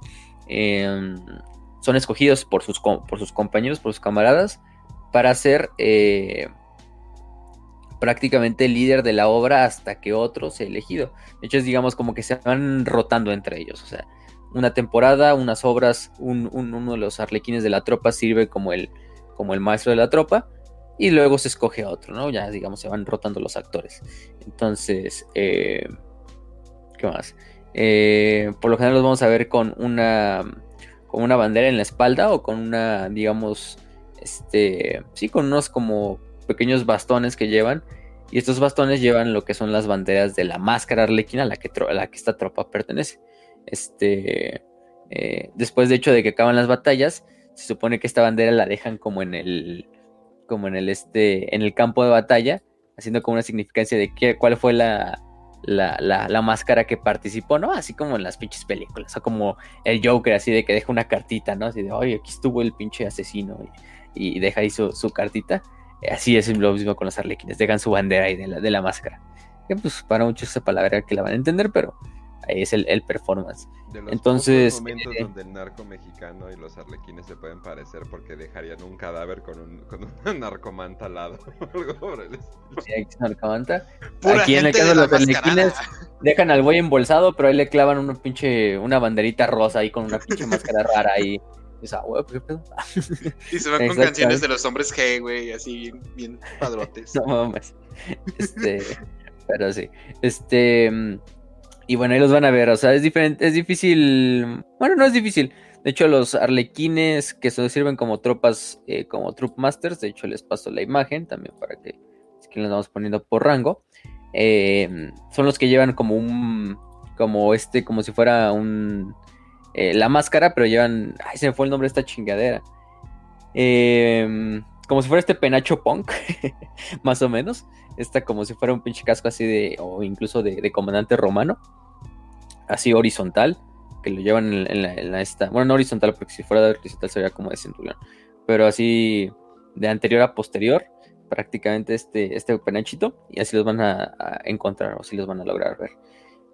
B: Em, son escogidos por sus, por sus compañeros, por sus camaradas, para ser prácticamente líder de la obra hasta que otro sea elegido. De hecho, es digamos como que se van rotando entre ellos. O sea, una temporada, unas obras, uno de los arlequines de la tropa sirve como el, como el maestro de la tropa y luego se escoge a otro, ¿no? Ya digamos se van rotando los actores. Entonces, eh, ¿qué más? Eh, por lo general los vamos a ver con una, con una bandera en la espalda o con una, digamos, este, sí, con unos como pequeños bastones que llevan. Y estos bastones llevan lo que son las banderas de la máscara arlequina a la que, la que esta tropa pertenece. Este, eh, después de hecho de que acaban las batallas, se supone que esta bandera la dejan como en el, como en el este, en el campo de batalla, haciendo como una significancia de qué, cuál fue la, la, la, máscara que participó, ¿no? Así como en las pinches películas, o como el Joker, así de que deja una cartita, ¿no? Así de, oye, aquí estuvo el pinche asesino y deja ahí su, cartita. Así es lo mismo con los arlequines, dejan su bandera ahí de la, de la máscara. Que pues para muchos esa palabra que la van a entender, pero ahí es el, performance.
A: De los
B: Entonces,
A: momentos eh, donde el narco mexicano y los arlequines se pueden parecer porque dejarían un cadáver con un, con un narcomanta al lado.
B: narcomanta. Aquí en el caso de los arlequines dejan al buey embolsado, pero ahí le clavan una pinche, una banderita rosa ahí con una pinche máscara rara ahí.
C: Y se van con canciones de los hombres G, güey, así bien, padrotes.
B: no mames. Este, pero sí. Este. Y bueno, ahí los van a ver. O sea, es diferente, es difícil. Bueno, no es difícil. De hecho, los arlequines que se sirven como tropas, eh, como troop masters, de hecho les paso la imagen también para que, es que los vamos poniendo por rango. Eh, son los que llevan como un, como este, como si fuera un, eh, la máscara, pero llevan. Ay, se me fue el nombre de esta chingadera. Em, como si fuera este penacho punk, más o menos. Esta como si fuera un pinche casco así de. o incluso de, comandante romano. Así horizontal. Que lo llevan en, la, esta. Bueno, no horizontal, porque si fuera de horizontal sería como de centurión. Pero así de anterior a posterior. Prácticamente este, este penachito. Y así los van a, encontrar. O así los van a lograr ver.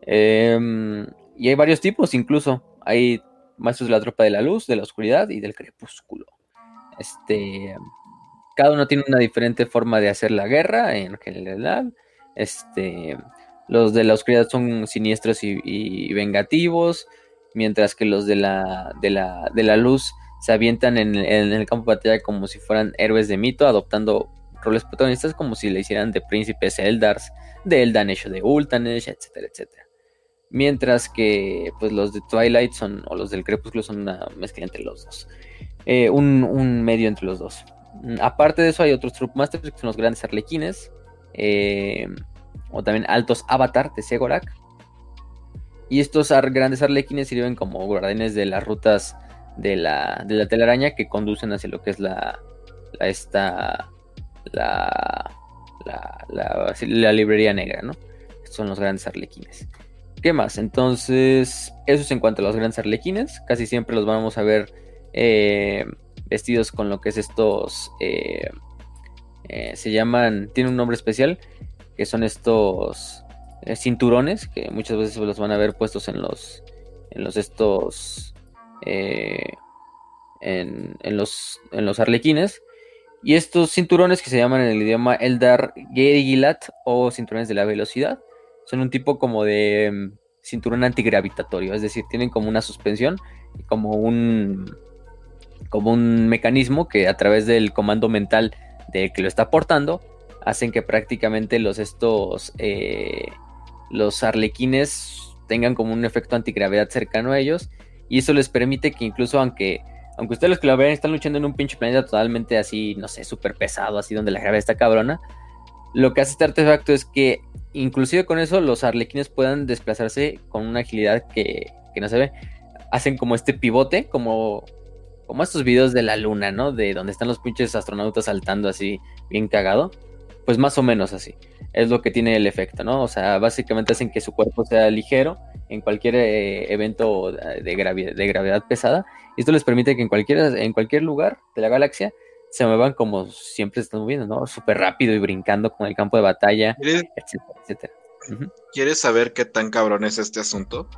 B: Em, y hay varios tipos incluso. Hay maestros de la tropa de la luz, de la oscuridad y del crepúsculo. Este, cada uno tiene una diferente forma de hacer la guerra en general. Este, los de la oscuridad son siniestros y, vengativos. mientras que los de la, de la, de la luz se avientan en, el campo de batalla como si fueran héroes de mito, adoptando roles protagonistas como si le hicieran de príncipes Eldars, de Eldanesh o de Ultanesh, etcétera, etcétera. Mientras que pues los de Twilight son, o los del Crepúsculo son una mezcla entre los dos. Eh, un, medio entre los dos. Mm, aparte de eso hay otros Troopmasters que son los grandes arlequines. Eh, o también altos avatar de Segorak. Y estos grandes arlequines sirven como guardianes de las rutas de la, de la telaraña que conducen hacia lo que es la, la esta, la, la, la, librería negra, ¿no? Estos son los grandes arlequines. ¿Qué más? Entonces, eso es en cuanto a los grandes arlequines. Casi siempre los vamos a ver eh, vestidos con lo que es estos... Eh, eh, se llaman, tiene un nombre especial, que son estos cinturones, que muchas veces los van a ver puestos en los, en los estos, en, en, los, en los arlequines. Y estos cinturones que se llaman en el idioma Eldar Gerigilat o cinturones de la velocidad, son un tipo como de mm, cinturón antigravitatorio, es decir, tienen como una suspensión y como un como un mecanismo que a través del comando mental de que lo está portando hacen que prácticamente los estos eh, los arlequines tengan como un efecto antigravedad cercano a ellos y eso les permite que incluso aunque aunque ustedes los que lo ven están luchando en un pinche planeta totalmente así, no sé, súper pesado, así donde la gravedad está cabrona, lo que hace este artefacto es que inclusive con eso los arlequines puedan desplazarse con una agilidad que, que no se ve. Hacen como este pivote, como como estos videos de la luna, ¿no? De donde están los pinches astronautas saltando así, bien cagado. Pues más o menos así. Es lo que tiene el efecto, ¿no? O sea, básicamente hacen que su cuerpo sea ligero en cualquier eh, evento de, gravedad, pesada. Esto les permite que en cualquier, en cualquier lugar de la galaxia se muevan como siempre se están moviendo, ¿no? Súper rápido y brincando con el campo de batalla, etcétera, etcétera.
C: ¿Quieres saber qué tan cabrón es este asunto?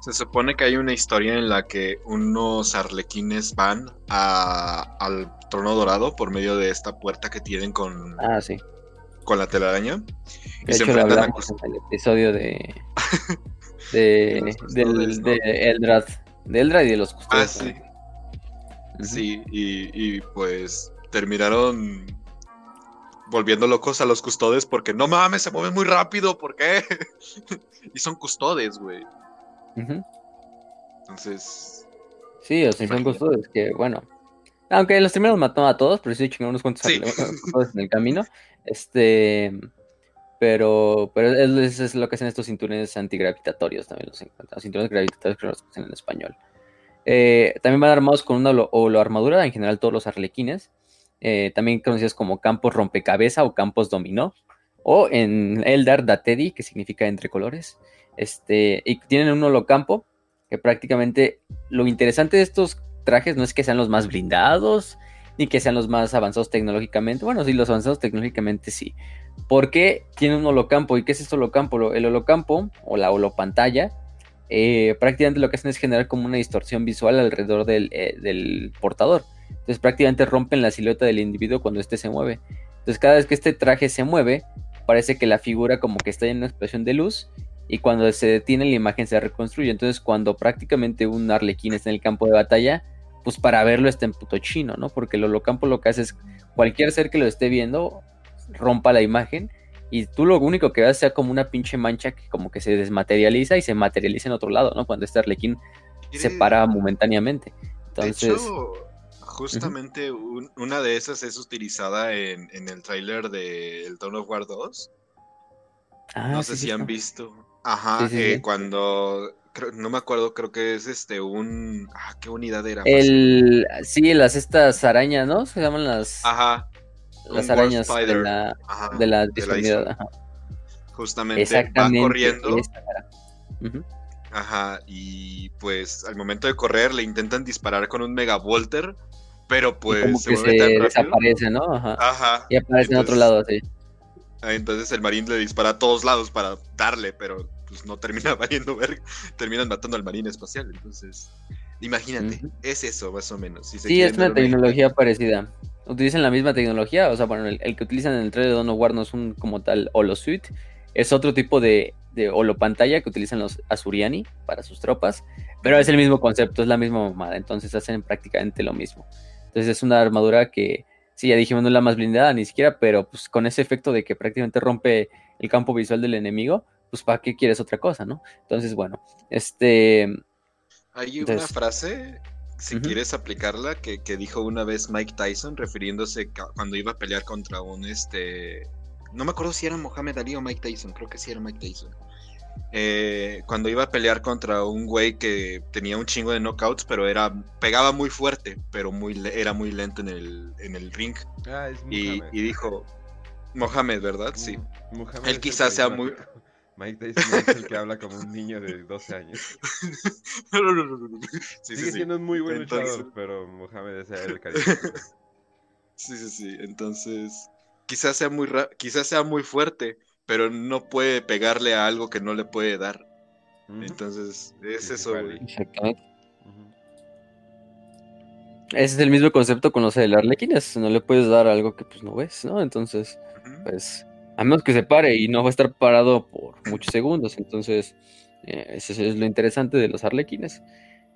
C: Se supone que hay una historia en la que unos arlequines van al trono dorado por medio de esta puerta que tienen con,
B: ah, sí.
C: con la telaraña.
B: y se enfrentan a... en el episodio de, de, del, de Eldrad, de Eldrad y de los
C: custodios. Ah, sí. Sí, y, y pues terminaron volviendo locos a los custodes porque no mames, se mueven muy rápido, ¿por qué? y son custodes, güey. Entonces.
B: Sí, o sea, son custodios que, bueno. Aunque los primeros mató a todos, pero sí chingaron unos cuantos en el camino. Este. Pero, pero eso es lo que hacen estos cinturones antigravitatorios también los encuentran. cinturones gravitatorios que los hacen en español. Eh, también van armados con una o armadura, en general todos los arlequines. Eh, también conocidos como campos rompecabeza o campos dominó. O en Eldar Datedi, que significa entre colores. Este, y tienen un holocampo que prácticamente lo interesante de estos trajes no es que sean los más blindados ni que sean los más avanzados tecnológicamente. Bueno, sí, los avanzados tecnológicamente sí. Porque tiene un holocampo. ¿Y qué es este holocampo? El holocampo o la holopantalla eh, prácticamente lo que hacen es generar como una distorsión visual alrededor del, eh, portador. Entonces prácticamente rompen la silueta del individuo cuando éste se mueve. Entonces cada vez que este traje se mueve, parece que la figura como que está en una expresión de luz y cuando se detiene la imagen se reconstruye. Entonces, cuando prácticamente un arlequín está en el campo de batalla, pues para verlo está en puto chino, ¿no? Porque el holocampo lo que hace es cualquier ser que lo esté viendo rompa la imagen y tú lo único que ves sea como una pinche mancha que como que se desmaterializa y se materializa en otro lado, ¿no? Cuando este arlequín se para momentáneamente. Entonces, de hecho,
C: justamente una de esas es utilizada en, el tráiler de El Dawn of War 2. Ah, no sé si han visto. Ajá, eh, cuando no me acuerdo, creo que es este un ah, qué unidad era.
B: El sí, las estas arañas, ¿no? Se llaman las
C: Ajá.
B: Las arañas de la de la,
C: de Justamente va corriendo. Ajá, y pues al momento de correr le intentan disparar con un megavolter, pero pues
B: como se, que se desaparece, ¿no? Ajá. Ajá. Y aparece en otro lado, sí.
C: Ah, entonces el marín le dispara a todos lados para darle, pero pues no termina valiendo ver, terminan matando al marín espacial. Entonces, imagínate, es eso más o menos.
B: sí, es una tecnología parecida. Utilizan la misma tecnología, o sea, bueno, el, que utilizan en el trailer de Dawn of War no es un como tal Holosuite, es otro tipo de de holopantalla que utilizan los Azuriani para sus tropas, pero es el mismo concepto, es la misma mamada, entonces hacen prácticamente lo mismo. Entonces es una armadura que, sí, ya dijimos, no es la más blindada ni siquiera, pero pues con ese efecto de que prácticamente rompe el campo visual del enemigo, pues ¿para qué quieres otra cosa, no? Entonces, bueno, este...
C: Hay una frase, si quieres aplicarla, que, que, dijo una vez Mike Tyson, refiriéndose cuando iba a pelear contra un, este... No me acuerdo si era Mohamed Ali o Mike Tyson, creo que sí era Mike Tyson. Eh, cuando iba a pelear contra un güey que tenía un chingo de knockouts, pero era pegaba muy fuerte, pero muy era muy lento en el, en el ring. Ah, y, y, dijo, Mohamed, ¿verdad? Sí. Él quizás sea muy...
A: Mike Tyson es el que habla como un niño de 12 años. no, no, no, no. Sigue siendo un muy buen luchador, pero Mohamed es el cariño.
C: sí, sí, sí. Entonces, quizás sea muy quizás sea muy fuerte, pero no puede pegarle a algo que no le puede dar. Entonces, es eso, Exactamente.
B: Ese es el mismo concepto con los arlequines. No le puedes dar algo que pues no ves, ¿no? Entonces, pues, a menos que se pare y no va a estar parado por muchos segundos. Entonces, eh, eso es lo interesante de los arlequines.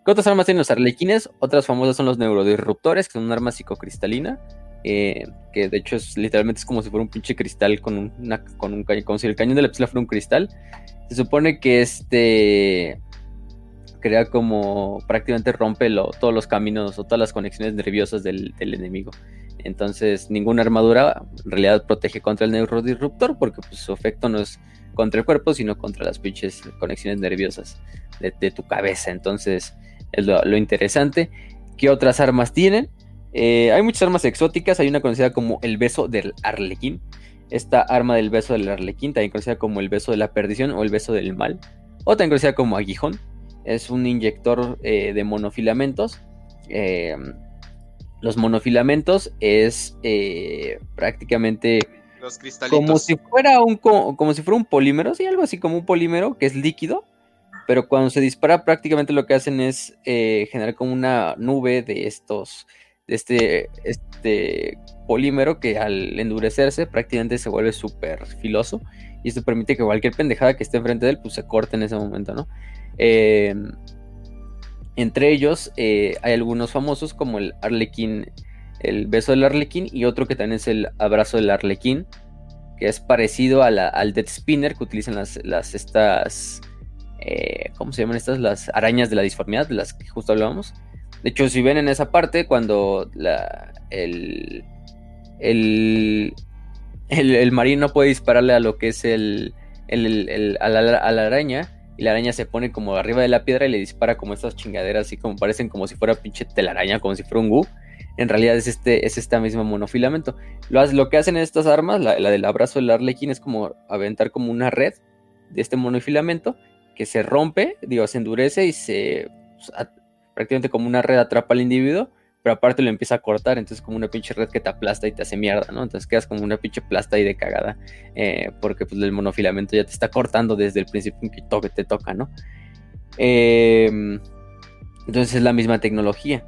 B: ¿Qué otras armas tienen los arlequines? Otras famosas son los neurodisruptores, que son un arma psicocristalina. Eh, que de hecho es literalmente es como si fuera un pinche cristal con, una, un como si el cañón de la pistola fuera un cristal. Se supone que este crea como prácticamente rompe todos los caminos o todas las conexiones nerviosas del, enemigo. Entonces ninguna armadura en realidad protege contra el neurodisruptor porque pues, su efecto no es contra el cuerpo sino contra las pinches conexiones nerviosas de, tu cabeza. Entonces es lo, interesante. ¿Qué otras armas tienen? Eh, hay muchas armas exóticas, hay una conocida como el beso del arlequín. Esta arma del beso del arlequín, también conocida como el beso de la perdición o el beso del mal, o conocida como aguijón. Es un inyector eh, de monofilamentos. Eh, los monofilamentos es prácticamente como si fuera un como si fuera un polímero, sí, algo así como un polímero que es líquido, pero cuando se dispara prácticamente lo que hacen es generar como una nube de estos este, este polímero que al endurecerse prácticamente se vuelve súper filoso y esto permite que cualquier pendejada que esté enfrente de él pues se corte en ese momento, ¿no? Em, entre ellos eh, hay algunos famosos como el Arlequín, el beso del Arlequín y otro que también es el abrazo del Arlequín, que es parecido al Death Spinner que utilizan las, las estas, eh, ¿cómo se llaman estas? Las arañas de la disformidad, de las que justo hablábamos. De hecho, si ven en esa parte, cuando la, el, el, el, marino puede dispararle a lo que es el, el, a, la, araña, y la araña se pone como arriba de la piedra y le dispara como estas chingaderas, así como parecen como si fuera pinche telaraña, como si fuera un gu. En realidad es este, es esta misma monofilamento. Lo, lo que hacen estas armas, la, del abrazo del arlequín, es como aventar como una red de este monofilamento que se rompe, digo, se endurece y se pues, prácticamente como una red atrapa al individuo, pero aparte lo empieza a cortar, entonces como una pinche red que te aplasta y te hace mierda, ¿no? Entonces quedas como una pinche plasta y de cagada, eh, porque pues el monofilamento ya te está cortando desde el principio en que te toca, ¿no? Em, entonces es la misma tecnología.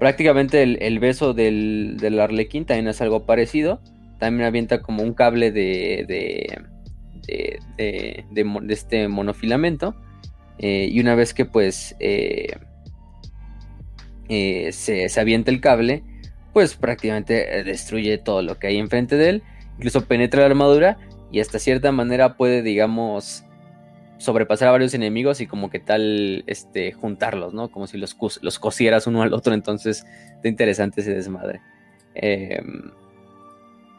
B: Prácticamente el, beso del, del, arlequín también es algo parecido, también avienta como un cable de, de, de, de este monofilamento, eh, y una vez que pues... Eh, eh, se, avienta el cable, pues prácticamente eh, destruye todo lo que hay enfrente de él, incluso penetra la armadura y hasta cierta manera puede, digamos, sobrepasar a varios enemigos y como que tal, este, juntarlos, ¿no? Como si los, los cosieras uno al otro, entonces está interesante ese desmadre. Em,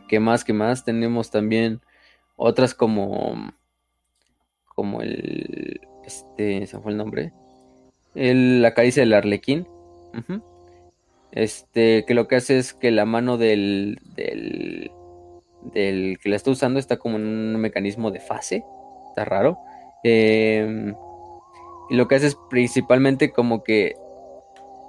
B: ¿Qué más? ¿Qué más? Tenemos también otras como, como el, este, se fue el nombre, el, la caricia del arlequín, este, que lo que hace es que la mano del, del, que la está usando está como en un mecanismo de fase. Está raro. Em, y lo que hace es principalmente como que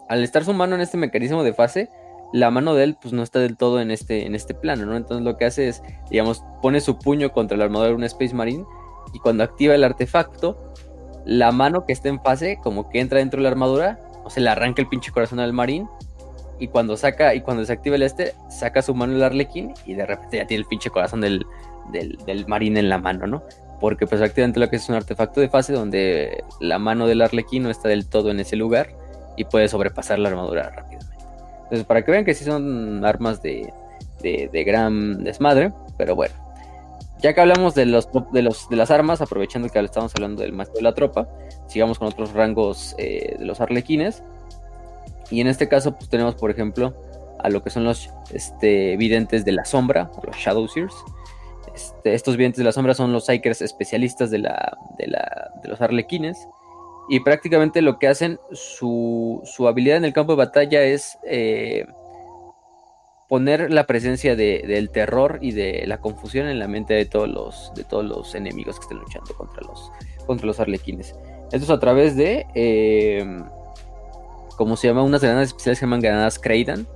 B: al estar su mano en este mecanismo de fase, la mano de él pues no está del todo en este, en este plano, ¿no? Entonces lo que hace es, digamos, pone su puño contra la armadura de un Space Marine y cuando activa el artefacto, la mano que está en fase como que entra dentro de la armadura o se le arranca el pinche corazón al marín. Y cuando saca, y cuando se activa el este, saca su mano el arlequín y de repente ya tiene el pinche corazón del, del, marín en la mano, ¿no? porque pues prácticamente lo que es un artefacto de fase donde la mano del arlequín no está del todo en ese lugar y puede sobrepasar la armadura rápidamente. Entonces, para que vean que sí son armas de, de, gran desmadre, pero bueno. Ya que hablamos de, los, de, los, de las armas, aprovechando que estamos hablando del maestro de la tropa, sigamos con otros rangos eh, de los arlequines. Y en este caso, pues tenemos, por ejemplo, a lo que son los este, videntes de la sombra, los Shadowseers. Este, estos videntes de la sombra son los Psykers especialistas de, la, de, la, de los arlequines. Y prácticamente lo que hacen, su, su habilidad en el campo de batalla es eh, poner la presencia del terror y de la confusión en la mente de todos los, de todos los enemigos que estén luchando contra los, contra los arlequines. Esto es a través de, eh, como se llama, unas granadas especiales que se llaman granadas Kreidan,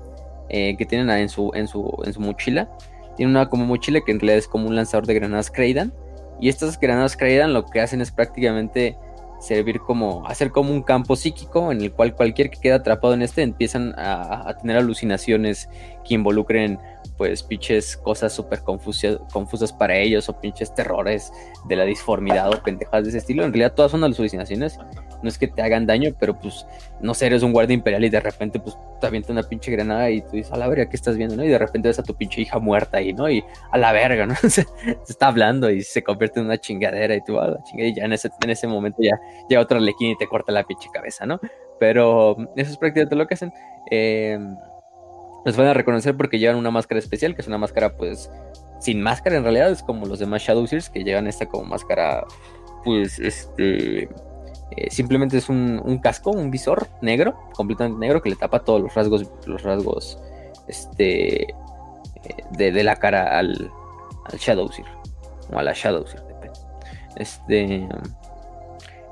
B: eh, que tienen en su, en, su, en su mochila. Tiene una como mochila que en realidad es como un lanzador de granadas Kreidan. Y estas granadas Kreidan lo que hacen es prácticamente servir como, hacer como un campo psíquico en el cual cualquier que quede atrapado en este empiezan a, a tener alucinaciones que involucren pues pinches cosas súper confusas, para ellos o pinches terrores de la disformidad o pendejadas de ese estilo. En realidad todas son alucinaciones, no es que te hagan daño, pero pues no sé, eres un guardia imperial y de repente pues te avienta una pinche granada y tú dices, a la verga, ¿qué estás viendo? ¿no? Y de repente ves a tu pinche hija muerta ahí, ¿no? Y a la verga, ¿no? se, está hablando y se convierte en una chingadera y tú, a la chingada, y ya en ese, en ese momento ya llega otro lequín y te corta la pinche cabeza, ¿no? Pero eso es prácticamente lo que hacen. Eh, los van a reconocer porque llevan una máscara especial, que es una máscara pues sin máscara en realidad, es como los demás Shadowseers que llevan esta como máscara pues este... Eh, simplemente es un, casco, un visor negro, completamente negro, que le tapa todos los rasgos, los rasgos este, eh, de, la cara al, al Shadowseer, o a la Shadowseer, Este,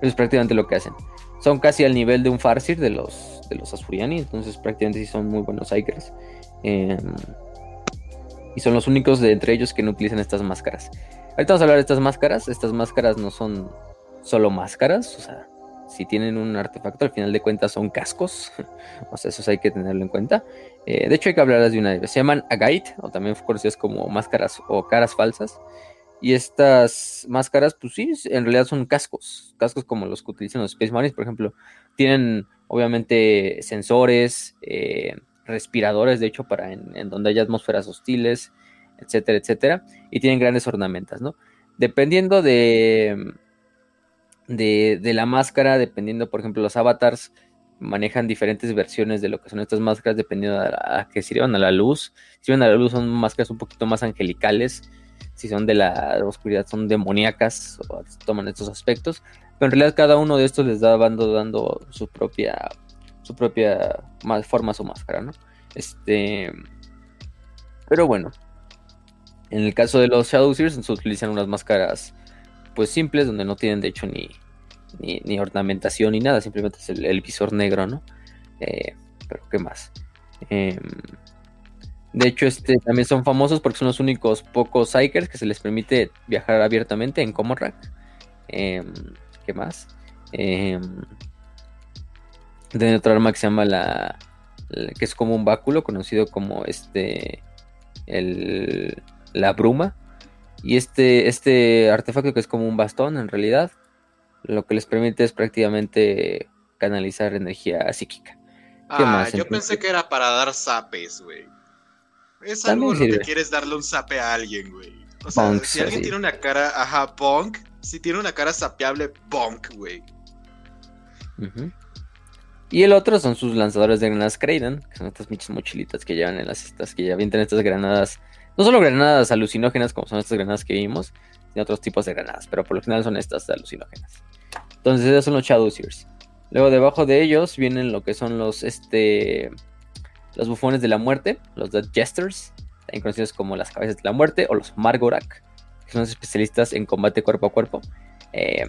B: es prácticamente lo que hacen. Son casi al nivel de un Farseer de los de los Asfuriani, entonces prácticamente sí son muy buenos Ikers. Em, y son los únicos de entre ellos que no utilizan estas máscaras. Ahorita vamos a hablar de estas máscaras. Estas máscaras no son solo máscaras, o sea, si tienen un artefacto, al final de cuentas son cascos. o sea, eso hay que tenerlo en cuenta. Eh, de hecho, hay que hablarlas de una vez. Se llaman Agate, o también conocidas como máscaras o caras falsas. Y estas máscaras, pues sí, en realidad son cascos. Cascos como los que utilizan los Space Marines, por ejemplo. Tienen obviamente sensores, eh, respiradores, de hecho, para en, donde hay atmósferas hostiles, etcétera, etcétera. Y tienen grandes ornamentas, ¿no? Dependiendo de, de, la máscara, dependiendo, por ejemplo, los avatars manejan diferentes versiones de lo que son estas máscaras, dependiendo de a, que sirvan a la luz. Si sirven a la luz son máscaras un poquito más angelicales, si son de la oscuridad son demoníacas o toman estos aspectos. Pero en realidad cada uno de estos les da dando, dando su propia su propia forma su máscara, ¿no? Este pero bueno, en el caso de los Shadowseers se utilizan unas máscaras pues simples donde no tienen de hecho ni, ni, ornamentación ni nada, simplemente es el, visor negro, ¿no? Eh, pero qué más. Em, de hecho, este también son famosos porque son los únicos pocos Psykers que se les permite viajar abiertamente en Comorak. Eh, ¿Qué más? Eh, tiene otra arma que se llama la, que es como un báculo conocido como este el, la bruma y este este artefacto que es como un bastón en realidad lo que les permite es prácticamente canalizar energía psíquica.
C: ¿Qué ah, yo pensé que era para dar zapes, güey. Es algo lo que quieres darle un zape a alguien, güey. O sea, si alguien tiene una cara, ajá, punk, si tiene una cara sapeable, bonk, güey.
B: Y el otro son sus lanzadores de granadas Kraden, que son estas pinches mochilitas que llevan en las estas, que ya avientan estas granadas. No solo granadas alucinógenas como son estas granadas que vimos, sino otros tipos de granadas, pero por lo general son estas alucinógenas. Entonces, esos son los Shadowseers. Luego, debajo de ellos vienen lo que son los, este, los bufones de la muerte, los Dead Jesters, también conocidos como las cabezas de la muerte, o los Margorak que son especialistas en combate cuerpo a cuerpo. Eh,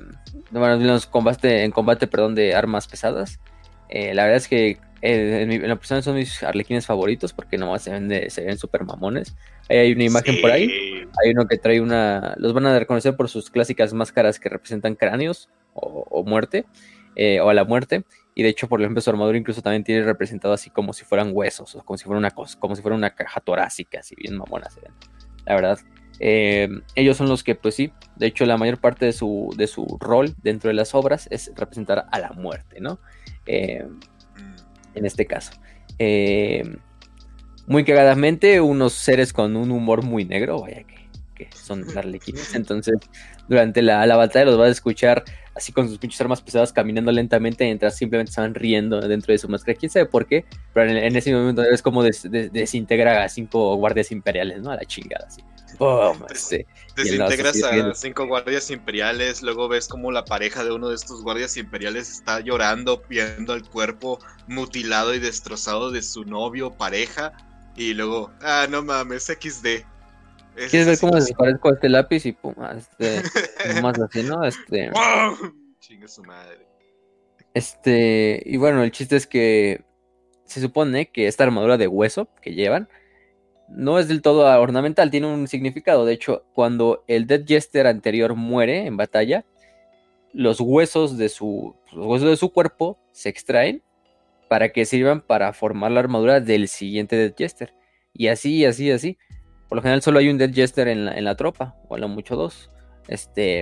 B: los combate, en combate perdón, de armas pesadas. Eh, la verdad es que eh, en, la persona son mis arlequines favoritos porque nomás se ven, se ven super mamones. Ahí hay una imagen por ahí. Hay uno que trae una. Los van a reconocer por sus clásicas máscaras que representan cráneos o, muerte. Eh, o a la muerte. Y de hecho, por ejemplo, su armadura incluso también tiene representado así como si fueran huesos, o como si fuera una cosa, como si fuera una caja torácica, así bien mamona se ven. La verdad, Eh, ellos son los que, pues sí, de hecho la mayor parte de su, de su rol dentro de las obras es representar a la muerte, ¿no? Eh, en este caso. Eh, muy cagadamente, unos seres con un humor muy negro, vaya que, que son arlequines. Entonces, durante la, la, batalla los vas a escuchar así con sus pinches armas pesadas caminando lentamente mientras simplemente estaban riendo dentro de su máscara. Quién sabe por qué, pero en, en ese momento es como des, des, desintegra a cinco guardias imperiales, ¿no? A la chingada, así. ¡Bum! Este,
C: Desintegras a cinco guardias imperiales, luego ves como la pareja de uno de estos guardias imperiales está llorando, viendo el cuerpo mutilado y destrozado de su novio, pareja, y luego, ah, no mames, XD.
B: Es ¿Quieres ver cómo desaparezco este lápiz y pum, este, más así, ¿no? Este.
C: Chinga su madre.
B: Este, y bueno, el chiste es que se supone que esta armadura de hueso que llevan no es del todo ornamental, tiene un significado. De hecho, cuando el Dead Jester anterior muere en batalla, los huesos de su, los huesos de su cuerpo se extraen para que sirvan para formar la armadura del siguiente Dead Jester. Y así, así, así. Por lo general solo hay un Dead Jester en la, en la tropa, o a lo mucho dos. Este,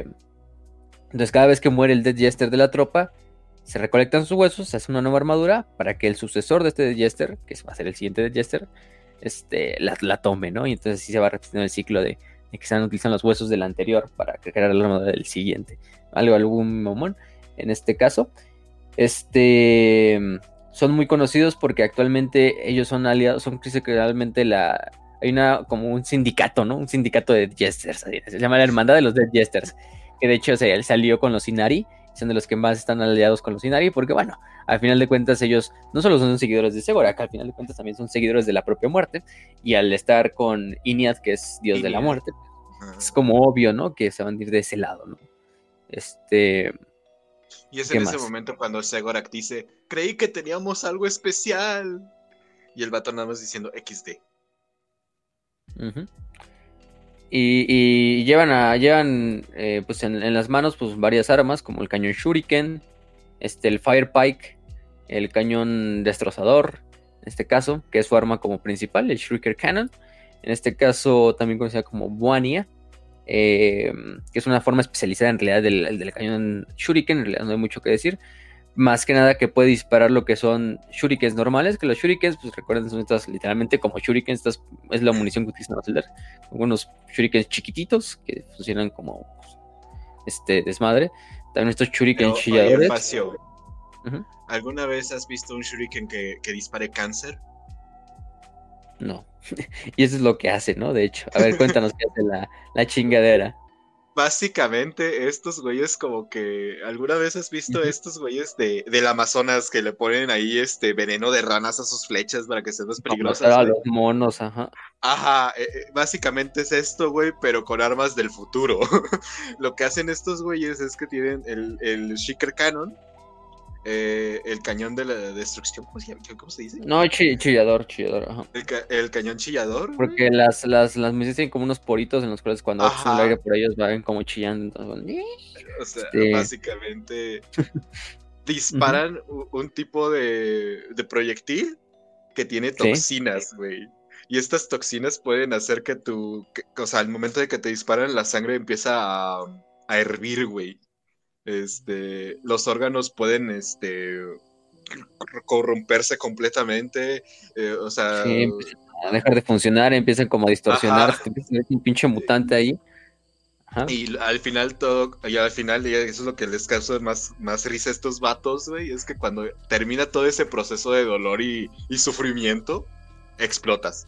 B: entonces cada vez que muere el Dead Jester de la tropa, se recolectan sus huesos, se hace una nueva armadura para que el sucesor de este Dead Jester, que va a ser el siguiente Dead Jester, este, la, la, tome, ¿no? Y entonces así se va repitiendo el ciclo de, que se van utilizando los huesos del anterior para crear la armadura del siguiente. Algo, algún momón en este caso. Este son muy conocidos porque actualmente ellos son aliados, son realmente la. Hay una como un sindicato, ¿no? Un sindicato de Jesters. Se llama la Hermandad de los Dead Jesters. Que de hecho se, él salió con los Inari. Son de los que más están aliados con los Inari. Porque bueno, al final de cuentas ellos no solo son seguidores de Segora, que al final de cuentas también son seguidores de la propia muerte. Y al estar con Iniad, que es dios de la muerte, es como obvio, ¿no? Que se van a ir de ese lado, ¿no? Este.
C: Y es en ese momento cuando Segorak dice, creí que teníamos algo especial. Y el vato nada más diciendo XD.
B: Y, llevan llevan eh, pues en, las manos pues varias armas como el cañón Shuriken, este, el Fire Pike, el cañón destrozador, en este caso, que es su arma como principal, el Shuriken Cannon. En este caso también conocida como Buania. Eh, que es una forma especializada en realidad del, del, cañón Shuriken, en realidad no hay mucho que decir. Más que nada que puede disparar lo que son shurikens normales, que los shurikens, pues recuerden, son estas literalmente como shurikens, estas es la munición que utilizan los Elder. Unos shurikens chiquititos que funcionan como pues, este desmadre. También estos shurikens chilladores.
C: Uh -huh. ¿Alguna vez has visto un shuriken que, que dispare cáncer?
B: No. y eso es lo que hace, ¿no? De hecho. A ver, cuéntanos qué hace la, la, chingadera.
C: Básicamente, estos güeyes como que... ¿Alguna vez has visto estos güeyes de, del Amazonas que le ponen ahí este veneno de ranas a sus flechas para que sean más peligrosas?
B: A los monos, ajá.
C: Ajá, eh, básicamente es esto, güey, pero con armas del futuro. lo que hacen estos güeyes es que tienen el, el Shiker Cannon, eh, el cañón de la destrucción, ¿cómo se, llama? ¿Cómo se dice?
B: No, ch chillador, chillador, ajá.
C: El, ca el cañón chillador.
B: Porque las, las, las misiones tienen como unos poritos en los cuales cuando el aire por ellos van como chillando. Entonces,
C: o sea, este... básicamente disparan uh -huh. un tipo de, de, proyectil que tiene toxinas, güey. ¿Sí? Y estas toxinas pueden hacer que tu. Que, o sea, al momento de que te disparan, la sangre empieza a, a hervir, güey este, los órganos pueden este, corromperse completamente, eh, o sea...
B: Sí, a dejar de funcionar, empiezan como a distorsionar, un pinche mutante ahí.
C: Ajá. Y al final todo, y al final, y eso es lo que les causa más, más risa a estos vatos, güey, es que cuando termina todo ese proceso de dolor y, y sufrimiento, explotas.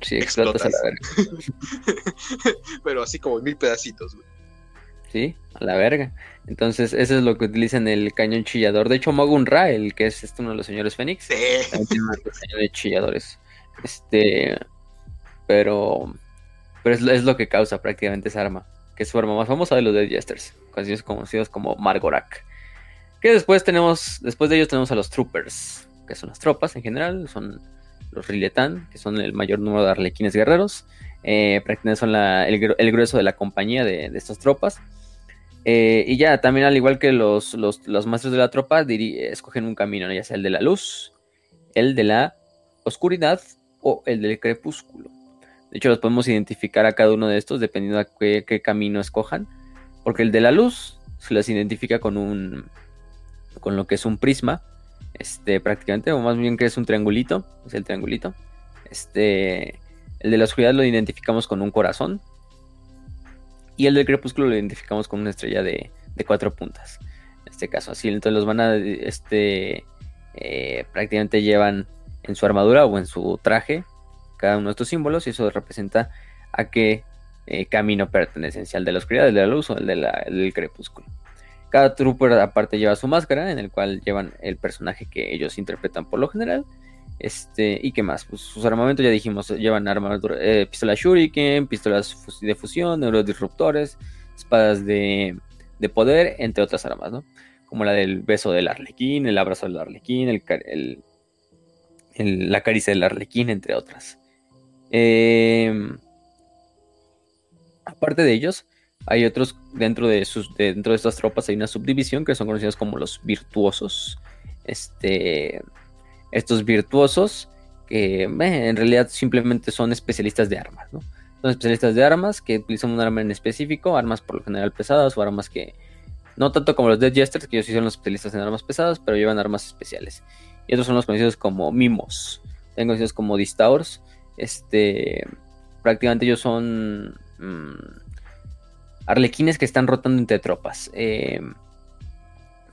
B: Sí, explotas, explotas. a la verga.
C: Pero así como mil pedacitos, güey.
B: ¿Sí? A la verga. Entonces, eso es lo que utilizan el cañón chillador. De hecho, Mogun Ra, el que es este, uno de los señores Fénix,
C: sí.
B: también tiene de chilladores. Este, pero, pero es, es, lo que causa prácticamente esa arma, que es su arma más famosa de los Dead Jesters, conocidos, conocidos como Margorak. Que después tenemos, después de ellos tenemos a los Troopers, que son las tropas en general, son los Riletan, que son el mayor número de arlequines guerreros. Eh, prácticamente son la, el, el, grueso de la compañía de, de estas tropas. Eh, y ya, también al igual que los, los, los maestros de la tropa, escogen un camino, ¿no? ya sea el de la luz, el de la oscuridad o el del crepúsculo. De hecho, los podemos identificar a cada uno de estos dependiendo de qué, camino escojan. Porque el de la luz se les identifica con un. con lo que es un prisma. Este, prácticamente, o más bien que es un triangulito. Es el triangulito. Este. El de la oscuridad lo identificamos con un corazón. Y el del crepúsculo lo identificamos con una estrella de, de cuatro puntas. En este caso, así. Entonces los van a. Este. eh, prácticamente llevan en su armadura o en su traje cada uno de estos símbolos. Y eso representa a qué eh, camino pertenecen, si al de la oscuridad, el de la luz o el, de la- el del crepúsculo. Cada trooper aparte lleva su máscara, en el cual llevan el personaje que ellos interpretan por lo general. Este, ¿y qué más? Pues sus armamentos, ya dijimos, llevan armadura, eh, pistolas Shuriken, pistolas de fusión, neurodisruptores, espadas de, de poder, entre otras armas, ¿no? Como la del beso del arlequín, el abrazo del arlequín, el- la caricia del arlequín, entre otras. Em, aparte de ellos, hay otros dentro de sus dentro de estas tropas hay una subdivisión que son conocidos como los virtuosos. Este, estos virtuosos que eh, en realidad simplemente son especialistas de armas, ¿no? Son especialistas de armas que utilizan un arma en específico, armas por lo general pesadas o armas que no tanto como los Dead Jesters, que ellos sí son los especialistas en armas pesadas, pero llevan armas especiales. Y otros son los conocidos como mimos, también conocidos como distaurs. Este, prácticamente ellos son mm, arlequines que están rotando entre tropas. Eh,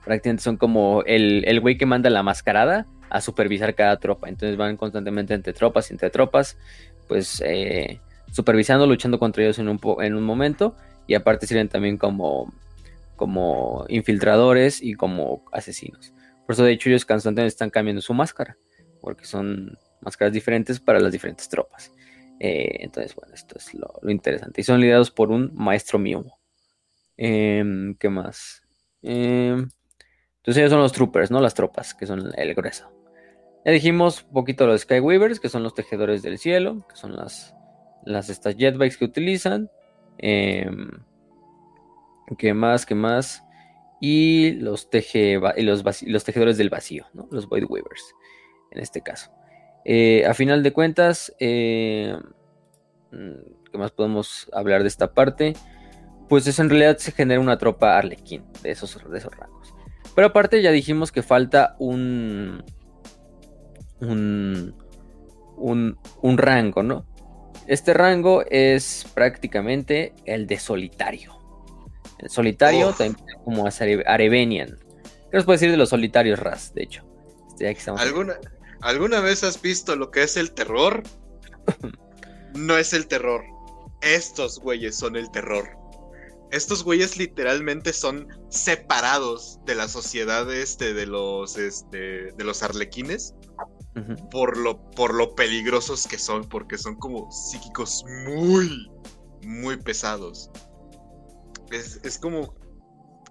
B: prácticamente son como el, el güey que manda la mascarada a supervisar cada tropa. Entonces van constantemente entre tropas y entre tropas, pues eh, supervisando, luchando contra ellos en un, en un momento. Y aparte sirven también como, como infiltradores y como asesinos. Por eso de hecho ellos constantemente están cambiando su máscara. Porque son máscaras diferentes para las diferentes tropas. Eh, entonces, bueno, esto es lo, interesante. Y son liderados por un maestro mimo. Em, ¿Qué más? Em, entonces ellos son los troopers, ¿no? Las tropas, que son el grueso. Ya dijimos un poquito los Skyweavers, que son los tejedores del cielo, que son las, las estas jetbikes que utilizan. Em, ¿Qué más? ¿Qué más? Y los, teje, los, los tejedores del vacío, ¿no? Los Void Weavers, en este caso. Eh, a final de cuentas, mm, ¿qué más podemos hablar de esta parte? Pues es en realidad se genera una tropa arlequín de esos, de esos rangos. Pero aparte ya dijimos que falta un, un, un, un rango, ¿no? Este rango es prácticamente el de solitario. El solitario
C: Uf.
B: también como es Are- Arebenian. ¿Qué nos puede decir de los solitarios, Raz? De hecho, Este, estamos
C: ¿Alguna, ¿Alguna vez has visto lo que es el terror? No es el terror. Estos güeyes son el terror. Estos güeyes literalmente son separados de la sociedad este de los este de los arlequines Por lo por lo peligrosos que son porque son como psíquicos muy muy pesados. Es, es como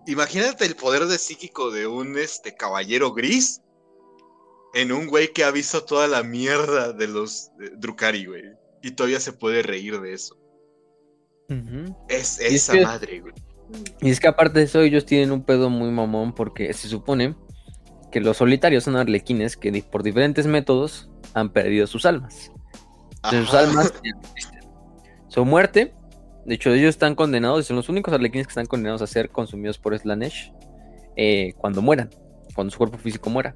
C: imagínate el poder de psíquico de un este caballero gris en un güey que ha visto toda la mierda de los eh, Drukari, güey. Y todavía se puede reír de eso. Es esa
B: que-
C: madre, güey.
B: Y es que aparte de eso, ellos tienen un pedo muy mamón porque se supone que los solitarios son arlequines que por diferentes métodos han perdido sus almas. Entonces, sus almas ya no existen. Su muerte, de hecho, ellos están condenados y son los únicos arlequines que están condenados a ser consumidos por Slanesh eh, cuando mueran, cuando su cuerpo físico muera.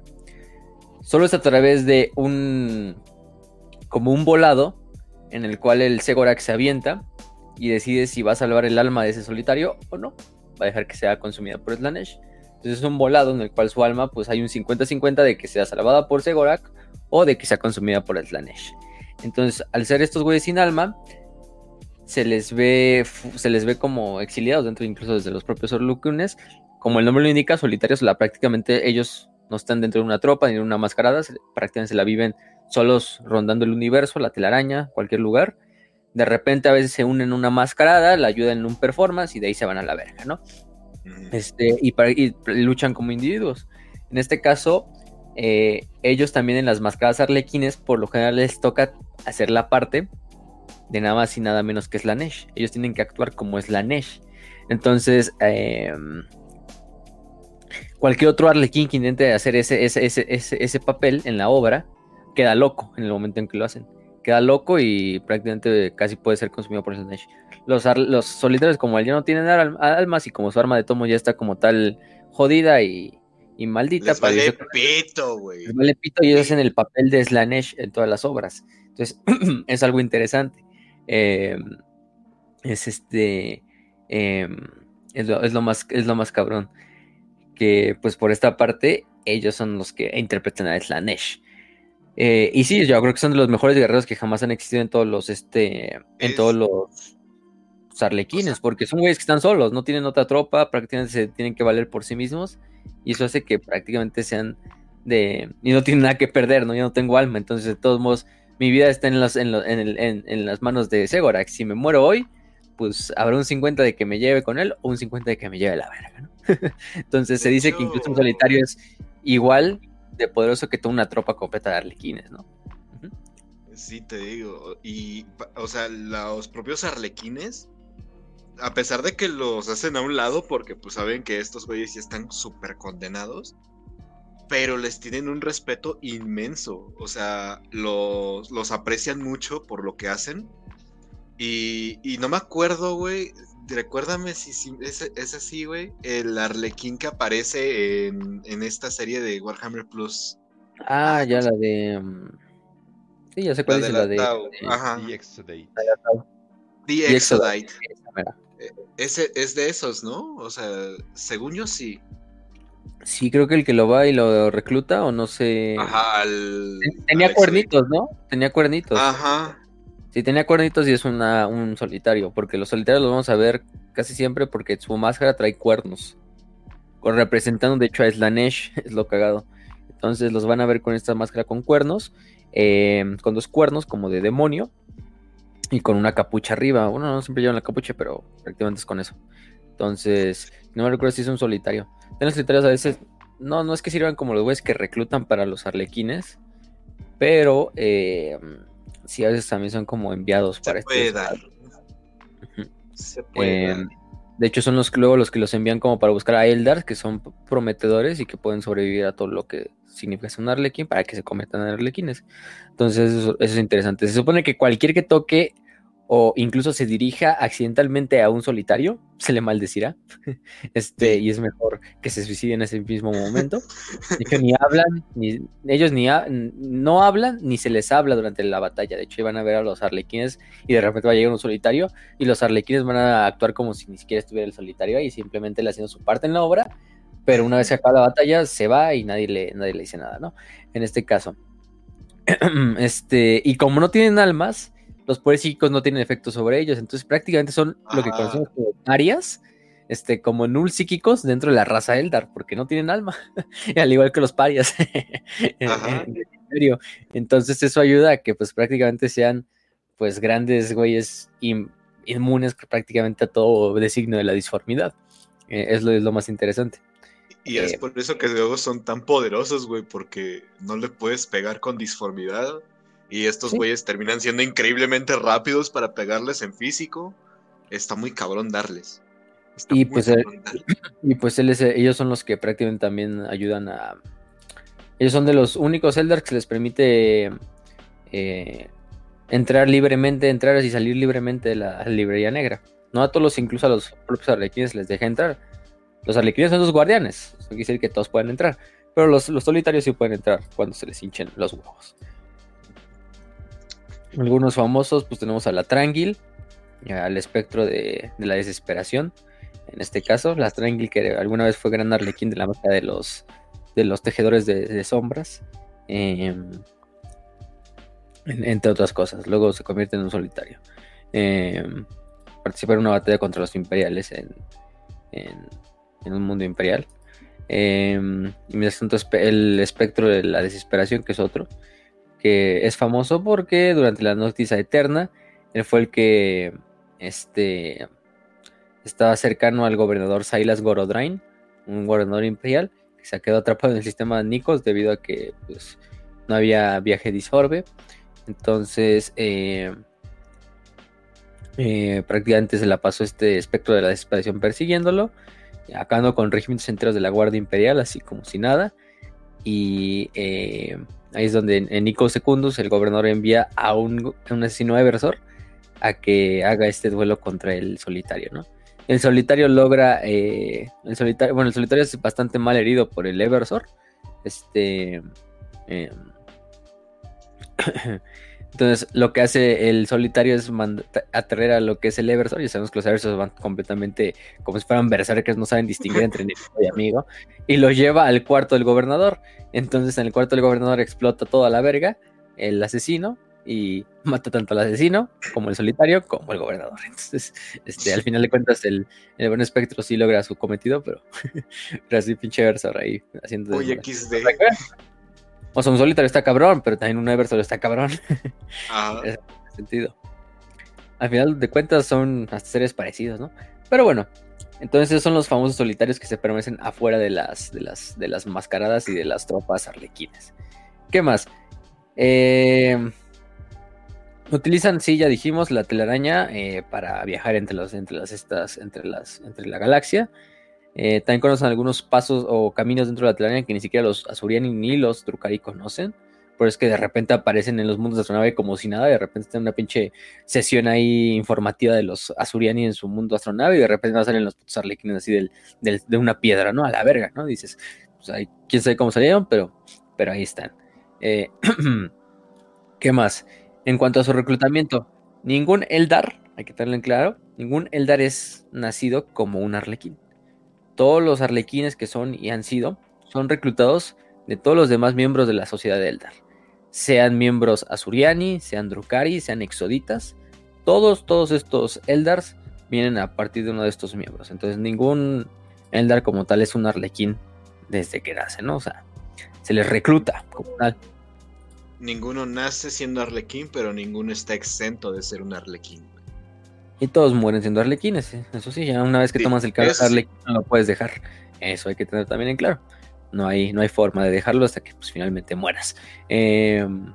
B: Solo es a través de un. como un volado en el cual el Segorak se avienta y decide si va a salvar el alma de ese solitario o no. Va a dejar que sea consumida por Slanesh. Entonces es un volado en el cual su alma, pues hay un 50-50 de que sea salvada por Segorak o de que sea consumida por Slanesh. Entonces, al ser estos güeyes sin alma, se les ve, se les ve como exiliados dentro, incluso desde los propios Orlucunes. Como el nombre lo indica, solitarios, la, prácticamente ellos no están dentro de una tropa ni en una mascarada, prácticamente se la viven solos rondando el universo, la telaraña, cualquier lugar. De repente a veces se unen en una mascarada, la ayudan en un performance y de ahí se van a la verga, ¿no? Este, y, para- luchan como individuos. En este caso, eh, ellos también en las mascadas arlequines, por lo general les toca hacer la parte de nada más y nada menos que Slanesh. Ellos tienen que actuar como Slanesh. Entonces, eh, cualquier otro arlequín que intente hacer ese, ese, ese, ese, ese papel en la obra queda loco en el momento en que lo hacen. queda loco y prácticamente casi puede ser consumido por Slanesh. Los, los solitarios como él ya no tienen almas y como su arma de tomo ya está como tal jodida y, maldita.
C: Les vale pito, güey.
B: Les vale pito y ellos hacen el papel de Slanesh en todas las obras. Entonces, es algo interesante. Em, es este... Em, es, lo, más, es lo más cabrón. Que pues por esta parte ellos son los que interpretan a Slanesh. Eh, y sí, yo creo que son de los mejores guerreros que jamás han existido en todos los, este, en todos los arlequines, porque son güeyes que están solos, no tienen otra tropa, prácticamente se tienen que valer por sí mismos, y eso hace que prácticamente sean de, y no tienen nada que perder, ¿no? Yo no tengo alma, entonces de todos modos, mi vida está en, los, en, en, las manos de Segorak, si me muero hoy, pues habrá un 50 de que me lleve con él, o un 50 de que me lleve la verga, ¿no? entonces se dice que incluso un solitario es igual de poderoso que toda una tropa completa de arlequines, ¿no?
C: Sí, te digo. Y, o sea, los propios arlequines, a pesar de que los hacen a un lado, porque pues saben que estos güeyes ya están súper condenados, pero les tienen un respeto inmenso. O sea, los, los aprecian mucho por lo que hacen. Y, y no me acuerdo, güey, recuérdame si, es, así, güey. El arlequín que aparece en, esta serie de Warhammer Plus.
B: Ah, ya la de. Mm, sí, ya sé cuál es la, de.
C: Ajá. The Exodite. The Exodite. Ese es de esos, ¿no? O sea, según yo sí.
B: Sí, creo que el que lo va y lo recluta, o no sé.
C: Ajá,
B: Tenía cuernitos, ¿no? Tenía cuernitos.
C: Ajá.
B: Si tenía cuernitos y es una, un solitario, porque los solitarios los vamos a ver casi siempre porque su máscara trae cuernos. Representando de hecho a Slanesh, es lo cagado. Entonces los van a ver con esta máscara con cuernos, em, con dos cuernos como de demonio y con una capucha arriba. Bueno, no siempre llevan la capucha, pero prácticamente es con eso. Entonces, no me recuerdo si es un solitario. En los solitarios a veces, no, no es que sirvan como los güeyes que reclutan para los arlequines, pero eh, sí a veces también son como enviados para este
C: Se puede
B: em, De hecho, son los luego los que los envían como para buscar a Eldar, que son prometedores y que pueden sobrevivir a todo lo que significa ser un arlequín para que se cometan arlequines. Entonces, eso, es interesante. Se supone que cualquier que toque o incluso se dirija accidentalmente a un solitario, se le maldecirá. Este, y es mejor que se suicide en ese mismo momento. De hecho, ni hablan, ni, ellos ni no hablan, ni se les habla durante la batalla. De hecho, iban a ver a los arlequines y de repente va a llegar un solitario y los arlequines van a actuar como si ni siquiera estuviera el solitario ahí, simplemente le haciendo su parte en la obra. Pero una vez se acaba la batalla, se va y nadie le, nadie le dice nada, ¿no? En este caso. Este, y como no tienen almas, los poderes psíquicos no tienen efecto sobre ellos, entonces prácticamente son lo que ah. conocemos como arias, este, como null psíquicos dentro de la raza Eldar, porque no tienen alma, al igual que los parias. entonces eso ayuda a que pues prácticamente sean pues grandes güeyes inmunes prácticamente a todo designio de la disformidad. Eh, es, lo, es lo más interesante.
C: Y es eh, por eso que luego son tan poderosos, güey, porque no le puedes pegar con disformidad y estos güeyes terminan siendo increíblemente rápidos para pegarles en físico. Está muy cabrón darles.
B: y, pues y pues ellos son los que prácticamente también ayudan a... Ellos son de los únicos Eldar que se les permite eh, entrar libremente, entrar y salir libremente de la librería negra. No a todos incluso a los propios arlequines les deja entrar. Los arlequines son los guardianes, eso quiere decir que todos pueden entrar. Pero los, los solitarios sí pueden entrar cuando se les hinchen los huevos. Algunos famosos, pues tenemos a la Tranquil, al espectro de, la desesperación. En este caso, la Tranquil, que alguna vez fue gran arlequín de la marca de los, de los tejedores de, sombras. Em, entre otras cosas. Luego se convierte en un solitario. Eh, participa en una batalla contra los imperiales en, en, un mundo imperial. Em, y mientras tanto, el espectro de la desesperación, que es otro que es famoso porque durante la noticia eterna, él fue el que este, estaba cercano al gobernador Silas Gorodrain, un gobernador imperial, que se quedó atrapado en el sistema de Nikos debido a que pues, no había viaje disorbe. Entonces, eh, eh, prácticamente se la pasó este espectro de la desesperación persiguiéndolo, acabando con regimientos enteros de la Guardia Imperial, así como si nada. Y eh, ahí es donde en Nico Secundus el gobernador envía a un, un asesino Eversor a que haga este duelo contra el solitario, ¿no? El solitario logra, eh, el solitario, bueno, el solitario es bastante mal herido por el Eversor, este, em, entonces lo que hace el solitario es atraer a lo que es el Eversor, y sabemos que los Eversor van completamente como si fueran berserkers, no saben distinguir entre enemigo y amigo, y lo lleva al cuarto del gobernador, entonces en el cuarto del gobernador explota toda la verga, el asesino, y mata tanto al asesino como el solitario como el gobernador. Entonces, este, al final de cuentas, el, el buen espectro sí logra su cometido, pero, pero así pinche Eversor ahí haciendo.
C: Uy, XD.
B: O sea, un solitario está cabrón, pero también un Eversor está cabrón. Ajá. en ese sentido. Al final de cuentas son hasta seres parecidos, ¿no? Pero bueno, entonces son los famosos solitarios que se permanecen afuera de las, de las, de las mascaradas y de las tropas arlequines. ¿Qué más? Eh, Utilizan, sí, ya dijimos, la telaraña eh, para viajar entre, los, entre las estas, entre las, entre la galaxia. Eh, también conocen algunos pasos o caminos dentro de la telaraña que ni siquiera los Azuriani ni los Drukari conocen. Pero es que de repente aparecen en los mundos de astronave como si nada. De repente está una pinche sesión ahí informativa de los Azuriani en su mundo astronave. Y de repente a salir los putos arlequines así del, de una piedra, ¿no? A la verga, ¿no? Dices, pues ahí, quién sabe cómo salieron, pero, pero ahí están. Eh, ¿Qué más? En cuanto a su reclutamiento, ningún Eldar, hay que tenerlo en claro, ningún Eldar es nacido como un arlequín. Todos los arlequines que son y han sido son reclutados de todos los demás miembros de la sociedad de Eldar. Sean miembros Azuriani, sean Drukari, sean Exoditas. Todos, todos estos Eldars vienen a partir de uno de estos miembros. Entonces ningún Eldar como tal es un arlequín desde que nace, ¿no? O sea, se les recluta como tal
C: ninguno nace siendo arlequín, pero ninguno está exento de ser un arlequín.
B: Y todos mueren siendo arlequines, ¿eh? eso sí, ya una vez que tomas el cargo de arlequín no lo puedes dejar. Eso hay que tener también en claro. No hay, no hay forma de dejarlo hasta que pues, finalmente mueras. Em,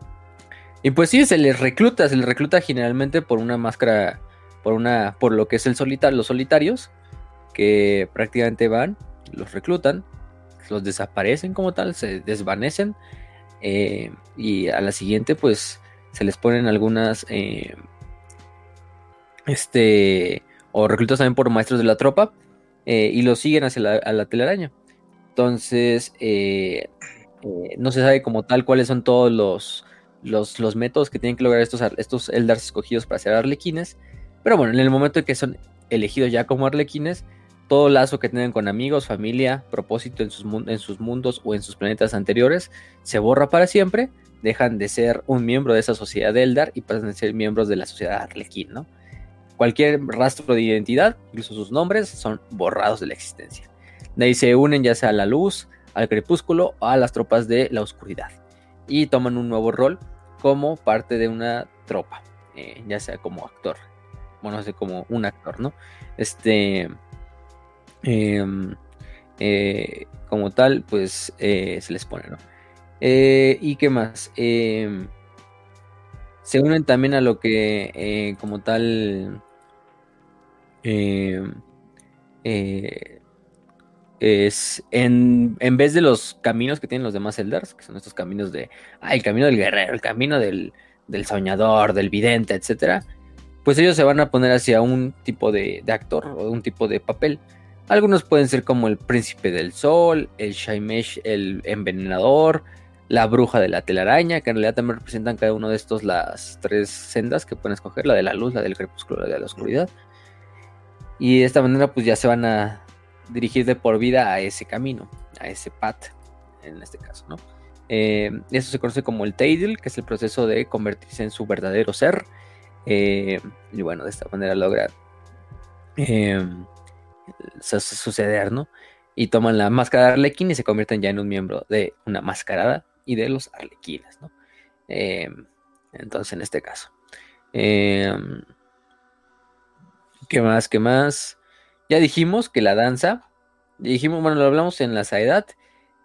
B: y pues sí, se les recluta, se les recluta generalmente por una máscara, por una, por lo que es el solitario, los solitarios, que prácticamente van, los reclutan, los desaparecen como tal, se desvanecen eh, y a la siguiente, pues se les ponen algunas. Eh, este. O reclutas también por maestros de la tropa. Eh, y los siguen hacia la, telaraña. Entonces. no se sabe como tal cuáles son todos los, los, métodos que tienen que lograr estos, estos Eldars escogidos para ser arlequines. Pero bueno, en el momento en que son elegidos ya como arlequines, todo lazo que tengan con amigos, familia, propósito en sus, en sus mundos o en sus planetas anteriores se borra para siempre, dejan de ser un miembro de esa sociedad de Eldar y pasan a ser miembros de la sociedad Arlequín, ¿no? Cualquier rastro de identidad, incluso sus nombres, son borrados de la existencia. De ahí se unen ya sea a la luz, al crepúsculo o a las tropas de la oscuridad. Y toman un nuevo rol como parte de una tropa, eh, ya sea como actor. Bueno, sé como un actor, ¿no? Este Em, eh, como tal, pues eh, se les pone, ¿no? ¿Y qué más? Em, se unen también a lo que como tal em, es en, en, vez de los caminos que tienen los demás Eldars, que son estos caminos de, ah, el camino del guerrero, el camino del, del soñador, del vidente, etcétera, pues ellos se van a poner hacia un tipo de, de actor o un tipo de papel. Algunos pueden ser como el príncipe del sol, el Shaimesh, el envenenador, la bruja de la telaraña, que en realidad también representan cada uno de estos las tres sendas que pueden escoger, la de la luz, la del crepúsculo, la de la oscuridad. Y de esta manera pues ya se van a dirigir de por vida a ese camino, a ese path, en este caso, ¿no? Eh, eso se conoce como el Teidil, que es el proceso de convertirse en su verdadero ser. Eh, y bueno, de esta manera logra eh, suceder, ¿no? Y toman la máscara de Arlequín y se convierten ya en un miembro de una mascarada y de los Arlequines, ¿no? Entonces, en este caso. ¿Qué más? ¿Qué más? Ya dijimos que la danza, dijimos, bueno, lo hablamos en la Saedad,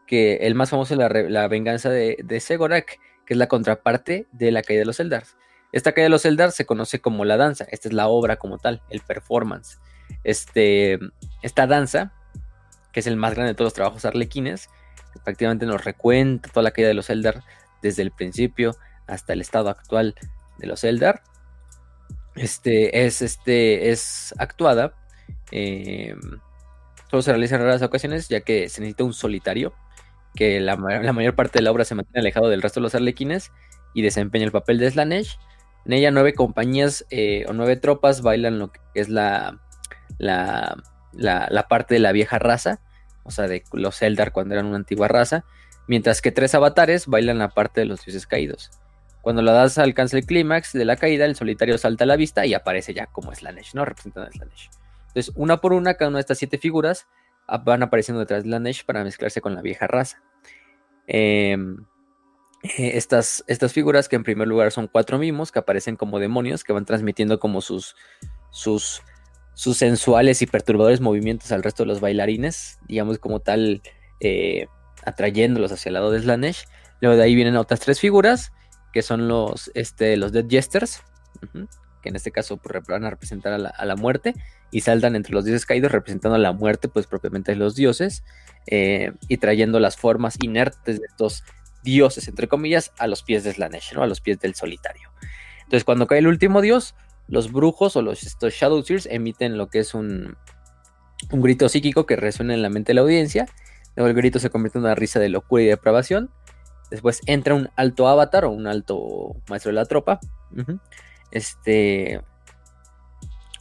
B: que el más famoso es la, venganza de, de, Segorak, que es la contraparte de la caída de los Eldars. Esta caída de los Eldars se conoce como la danza, esta es la obra como tal, el performance este, esta danza, que es el más grande de todos los trabajos arlequines, prácticamente nos recuenta toda la caída de los Eldar desde el principio hasta el estado actual de los Eldar. Este es, este, es actuada. Eh, solo se realiza en raras ocasiones, ya que se necesita un solitario, que la, mayor parte de la obra se mantiene alejado del resto de los arlequines y desempeña el papel de Slanesh. En ella nueve compañías eh, o nueve tropas bailan lo que es la, la, la, parte de la vieja raza, o sea, de los Eldar cuando eran una antigua raza, mientras que tres avatares bailan la parte de los dioses caídos. Cuando la das alcanza el clímax de la caída, el solitario salta a la vista y aparece ya como Slanesh, ¿no? Representando a Slanesh. Entonces, una por una, cada una de estas siete figuras van apareciendo detrás de Slanesh para mezclarse con la vieja raza. Em, eh, estas, estas figuras, que en primer lugar son cuatro mimos, que aparecen como demonios, que van transmitiendo como sus, sus, sus sensuales y perturbadores movimientos al resto de los bailarines, digamos como tal, eh, atrayéndolos hacia el lado de Slanesh. Luego de ahí vienen otras tres figuras que son los, este, los Dead Jesters, que en este caso pues, van a representar a la, muerte, y saltan entre los dioses caídos representando a la muerte, pues propiamente de los dioses, eh, y trayendo las formas inertes de estos dioses, entre comillas, a los pies de Slanesh, a los pies del solitario. Entonces, cuando cae el último dios, los brujos o los estos Shadow Seers emiten lo que es un, un grito psíquico que resuena en la mente de la audiencia. Luego el grito se convierte en una risa de locura y depravación. Después entra un alto avatar o un alto maestro de la tropa. Este.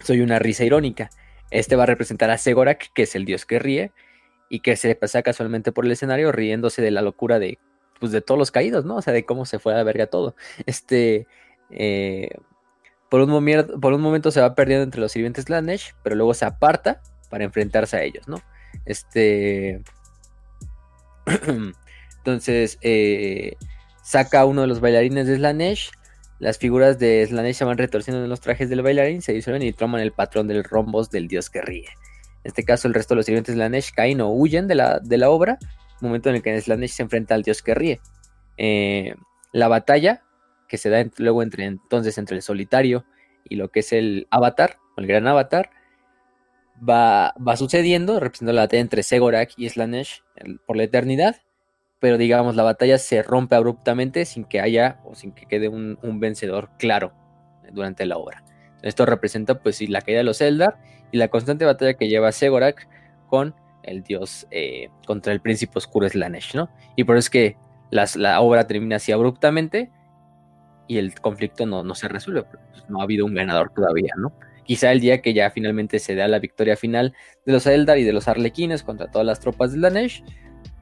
B: Soy una risa irónica. Este va a representar a Segorak, que es el dios que ríe. Y que se pasa casualmente por el escenario riéndose de la locura de. Pues de todos los caídos, ¿no? O sea, de cómo se fue a la verga todo. Este. Eh, por, un por un momento se va perdiendo entre los sirvientes Lanesh, pero luego se aparta para enfrentarse a ellos, ¿no? Este. Entonces eh, saca uno de los bailarines de Slanesh. Las figuras de Slanesh se van retorciendo en los trajes del bailarín, se disuelven y toman el patrón del rombos del dios que ríe. En este caso, el resto de los sirvientes de Slanesh caen o huyen de la, de la obra, momento en el que Slanesh se enfrenta al dios que ríe. Eh, la batalla que se da luego entre entonces entre el solitario y lo que es el avatar, el gran avatar, va, va sucediendo, representando la batalla entre Segorak y Slanesh por la eternidad pero digamos la batalla se rompe abruptamente sin que haya o sin que quede un, vencedor claro durante la obra. Esto representa pues la caída de los Eldar y la constante batalla que lleva Segorak con el dios eh, contra el príncipe oscuro Slanesh, ¿no? Y por eso es que la obra termina así abruptamente y el conflicto no, no se resuelve, pues, no ha habido un ganador todavía, ¿no? Quizá el día que ya finalmente se da la victoria final de los Eldar y de los Arlequines contra todas las tropas de Slanesh,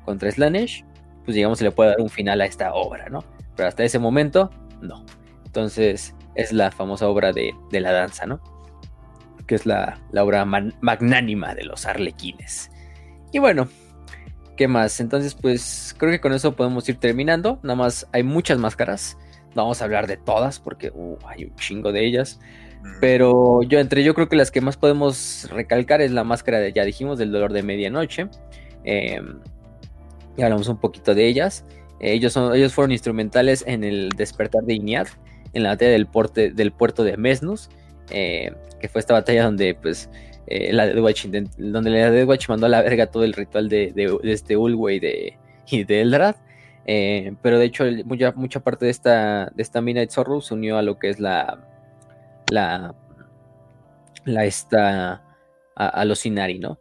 B: contra Slanesh, pues digamos se le puede dar un final a esta obra, ¿no? Pero hasta ese momento, no. Entonces es la famosa obra de, la danza, ¿no? Que es la, obra magnánima de los arlequines. Y bueno, ¿qué más? Entonces pues creo que con eso podemos ir terminando. Nada más hay muchas máscaras. No vamos a hablar de todas porque uh, hay un chingo de ellas. Pero yo entre yo creo que las que más podemos recalcar es la máscara de, ya dijimos, del dolor de medianoche. Eh, hablamos un poquito de ellas. ellos, son, ellos fueron instrumentales en el despertar de Iñad, en la batalla del, del puerto de Mesnus, eh, que fue esta batalla donde pues eh, la Deathwatch, donde la Deathwatch mandó a la verga todo el ritual de, de, este Ulway de, y de Eldrad. Eh, pero de hecho mucha, mucha parte de esta, de esta Midnight Sorrow se unió a lo que es la la la esta a, los Inari, ¿no?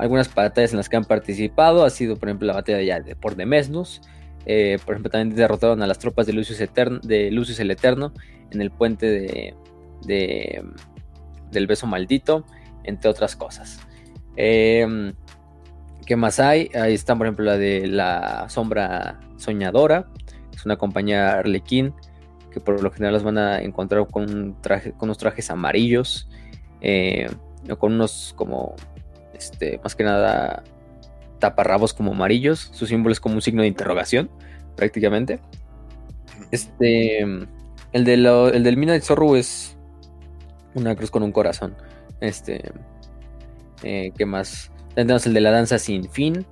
B: Algunas batallas en las que han participado ha sido, por ejemplo, la batalla de por Demesnus. Eh, por ejemplo, también derrotaron a las tropas de Lucius, de Lucius el Eterno en el puente de, del beso maldito, entre otras cosas. Em, ¿Qué más hay? Ahí está, por ejemplo, la de la sombra soñadora. Es una compañía arlequín que por lo general las van a encontrar con, un con unos trajes amarillos eh, con unos como este, más que nada taparrabos como amarillos, su símbolo es como un signo de interrogación, prácticamente. Este, el, de el del de Zorro es una cruz con un corazón. Este, eh, ¿qué más? Tenemos el de la danza sin fin,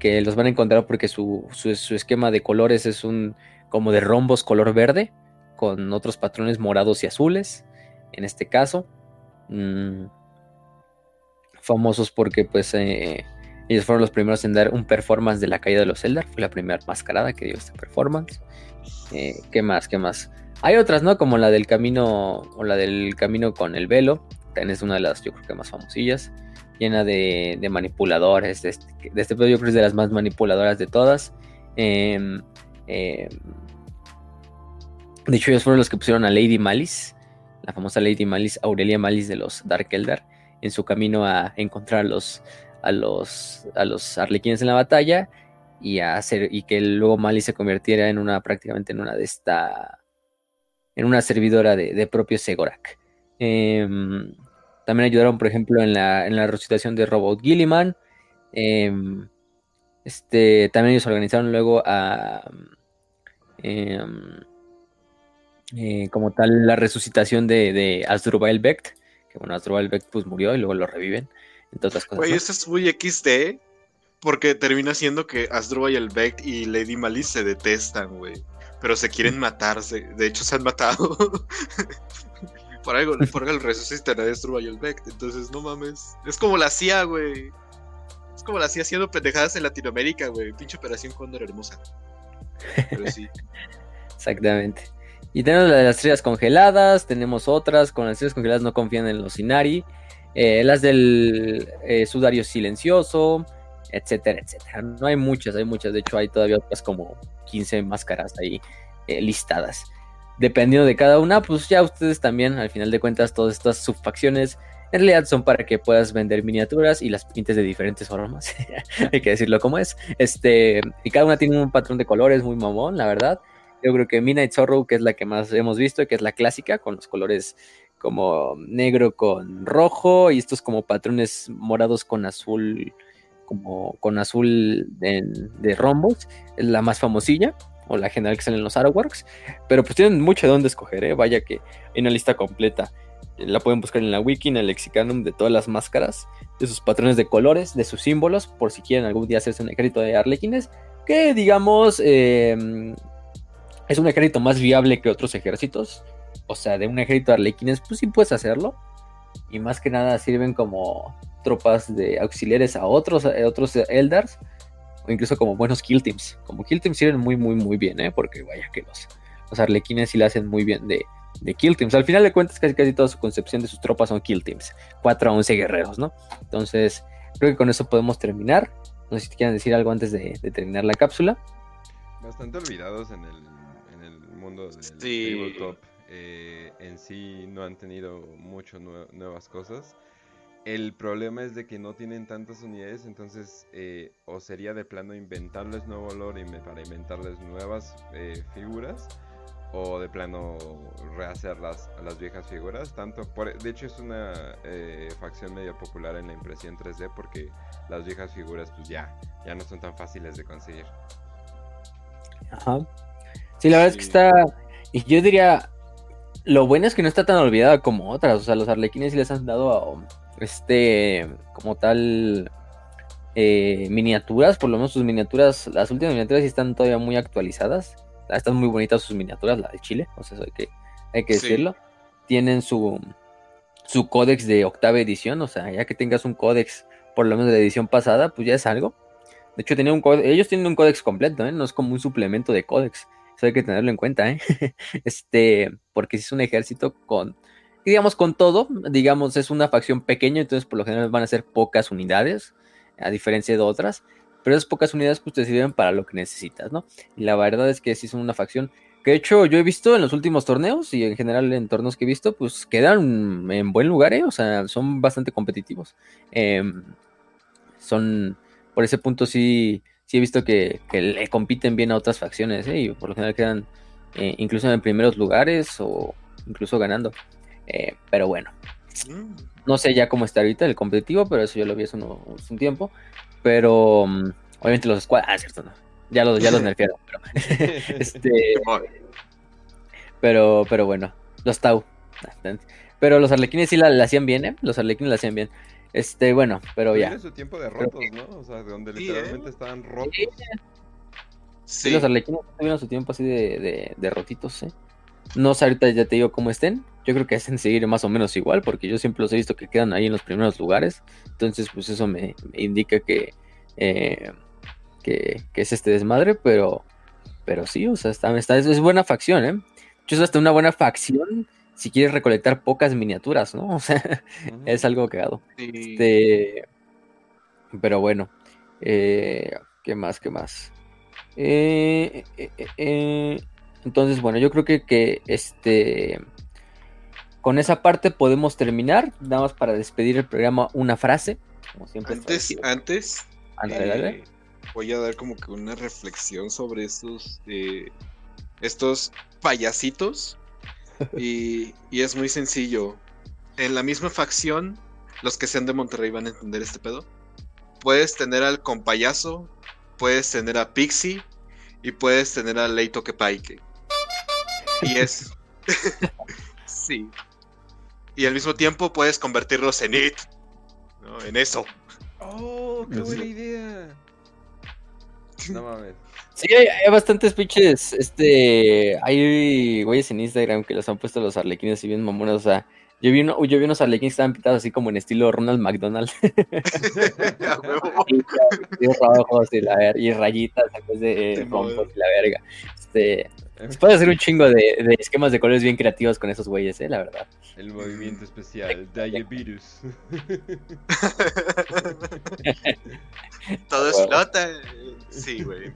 B: que los van a encontrar porque su, esquema de colores es un como de rombos color verde, con otros patrones morados y azules, en este caso. Mm, famosos porque pues eh, Ellos fueron los primeros en dar un performance de la caída de los Eldar. Fue la primera mascarada que dio este performance. Eh, ¿Qué más? ¿Qué más? Hay otras, ¿no? Como la del camino, o la del camino con el velo. También es una de las, yo creo que más famosillas. Llena de, manipuladores. De este, de este yo creo que es de las más manipuladoras de todas. Em, em, de hecho, ellos fueron los que pusieron a Lady Malice, la famosa Lady Malice, Aurelia Malice de los Dark Eldar, en su camino a encontrar a los, a los, a los arlequines en la batalla y a hacer y que luego Malice se convirtiera en una prácticamente en una de esta en una servidora de, propio Segorak. Em, también ayudaron, por ejemplo, en la, en la resucitación de Robot Gilliman. Em, este, también ellos organizaron luego a em, eh, como tal la resucitación de, de Asdrubal Becht, que bueno, Asdrubal Becht pues murió y luego lo reviven, entre otras cosas.
C: Oye, eso es muy XD, porque termina siendo que Asdrubal Becht y Lady Malice se detestan, güey, pero se quieren matarse, de hecho se han matado. por algo, por algo resucitan a Asdrubal Becht, entonces no mames, es como la CIA, güey. Es como la CIA haciendo pendejadas en Latinoamérica, güey. Pinche operación Cóndor hermosa. Pero sí.
B: Exactamente. Y tenemos la de las estrellas congeladas, tenemos otras, con las estrellas congeladas no confían en los Inari, eh, las del eh, sudario silencioso, etcétera, etcétera. No hay muchas, hay muchas, de hecho hay todavía otras como 15 máscaras ahí eh, listadas. Dependiendo de cada una, pues ya ustedes también, al final de cuentas, todas estas subfacciones en realidad son para que puedas vender miniaturas y las pintes de diferentes formas. hay que decirlo como es. Este, y cada una tiene un patrón de colores muy mamón, la verdad. Yo creo que Midnight Zorro, que es la que más hemos visto, que es la clásica, con los colores como negro con rojo y estos como patrones morados con azul, como con azul de, rombos, es la más famosilla o la general que sale los artworks, pero pues tienen mucho de dónde escoger, ¿eh? vaya que hay una lista completa. La pueden buscar en la wiki, en el lexicanum de todas las máscaras, de sus patrones de colores, de sus símbolos, por si quieren algún día hacerse un ejército de arlequines, que digamos eh, es un ejército más viable que otros ejércitos. O sea, de un ejército de arlequines, pues sí puedes hacerlo. Y más que nada sirven como tropas de auxiliares a otros, otros Eldars. O incluso como buenos kill teams. Como kill teams sirven muy, muy, muy bien, ¿eh? Porque vaya que los, los arlequines sí le hacen muy bien de, de kill teams. Al final de cuentas, casi, casi toda su concepción de sus tropas son kill teams. 4 a 11 guerreros, ¿no? Entonces, creo que con eso podemos terminar. No sé si te quieren decir algo antes de terminar la cápsula.
A: Bastante olvidados en el mundo del tabletop eh, en sí no han tenido mucho nuevas cosas. El problema es de que no tienen tantas unidades, entonces eh, o sería de plano inventarles nuevo lore para inventarles nuevas eh, figuras, o de plano rehacer las, las viejas figuras. Tanto por, de hecho es una facción medio popular en la impresión 3D porque las viejas figuras pues ya, ya no son tan fáciles de conseguir.
B: Ajá. Sí, la verdad es que está. Y yo diría. Lo bueno es que no está tan olvidada como otras. O sea, los arlequines sí les han dado este. como tal. Eh, miniaturas. Por lo menos sus miniaturas. Las últimas miniaturas sí están todavía muy actualizadas. Están muy bonitas sus miniaturas, la de Chile. O sea, hay que, hay que decirlo. Tienen su. su códex de octava edición. O sea, ya que tengas un códex, por lo menos de la edición pasada, pues ya es algo. De hecho, tenía un ellos tienen un códex completo, ¿eh? no es como un suplemento de códex. Eso hay que tenerlo en cuenta, ¿eh? este, porque si es un ejército con, digamos, con todo, digamos, es una facción pequeña, entonces por lo general van a ser pocas unidades, a diferencia de otras, pero esas pocas unidades pues te sirven para lo que necesitas, ¿no? Y la verdad es que si son una facción que de hecho yo he visto en los últimos torneos y en general en torneos que he visto, pues quedan en buen lugar, ¿eh? O sea, son bastante competitivos. Em, son, por ese punto sí, sí he visto que, le compiten bien a otras facciones, ¿eh? y por lo general quedan eh, incluso en primeros lugares o incluso ganando. Eh, pero bueno, mm. no sé ya cómo está ahorita el competitivo, pero eso yo lo vi hace, un tiempo. Pero mm, obviamente los squads, ah, cierto, no. Ya los, ya los nerfearon, pero, este, pero, pero bueno, los Tau. Pero los arlequines sí la, la hacían bien, ¿eh? Los arlequines la hacían bien. Este, bueno, pero ya.
A: Tiene su tiempo de rotos, ¿no? O sea, donde literalmente ¿eh? estaban rotos.
B: Sí. los arlequinos tuvieron su tiempo así de, de, rotitos, ¿eh? No sé, ahorita ya te digo cómo estén. Yo creo que hacen seguir más o menos igual, porque yo siempre los he visto que quedan ahí en los primeros lugares. Entonces, pues eso me, indica que eh, que, que es este desmadre, pero, pero sí, o sea, está, está- es, es buena facción, ¿eh? Es hasta una buena facción si quieres recolectar pocas miniaturas, ¿no? O sea, es algo cagado.
C: Sí.
B: Este, pero bueno, eh, ¿qué más? ¿Qué más? Eh, eh, eh, entonces, bueno, yo creo que, que este, con esa parte podemos terminar. Nada más para despedir el programa, una frase, como siempre.
C: Antes, antes eh, voy a dar como que una reflexión sobre estos, eh, estos payasitos. Y, y es muy sencillo. En la misma facción, los que sean de Monterrey van a entender este pedo. Puedes tener al compayaso, puedes tener a Pixie y puedes tener a Leito Kepaike. Y es. sí. Y al mismo tiempo puedes convertirlos en it. ¿no? En eso.
A: ¡Oh, qué buena idea! No mames.
B: Sí, hay, hay bastantes pinches, este, hay güeyes en Instagram que los han puesto los arlequines y bien mamones, o sea, yo vi, uno, yo vi unos arlequines que estaban pintados así como en estilo Ronald McDonald, y rojos y, la ver- y rayitas en vez de eh, rompos y la verga. Este, se puede hacer un chingo de, de esquemas de colores bien creativos con esos güeyes, eh, la verdad.
A: El movimiento especial, Diavirus.
C: Todo
B: huevo.
C: explota. Sí, güey.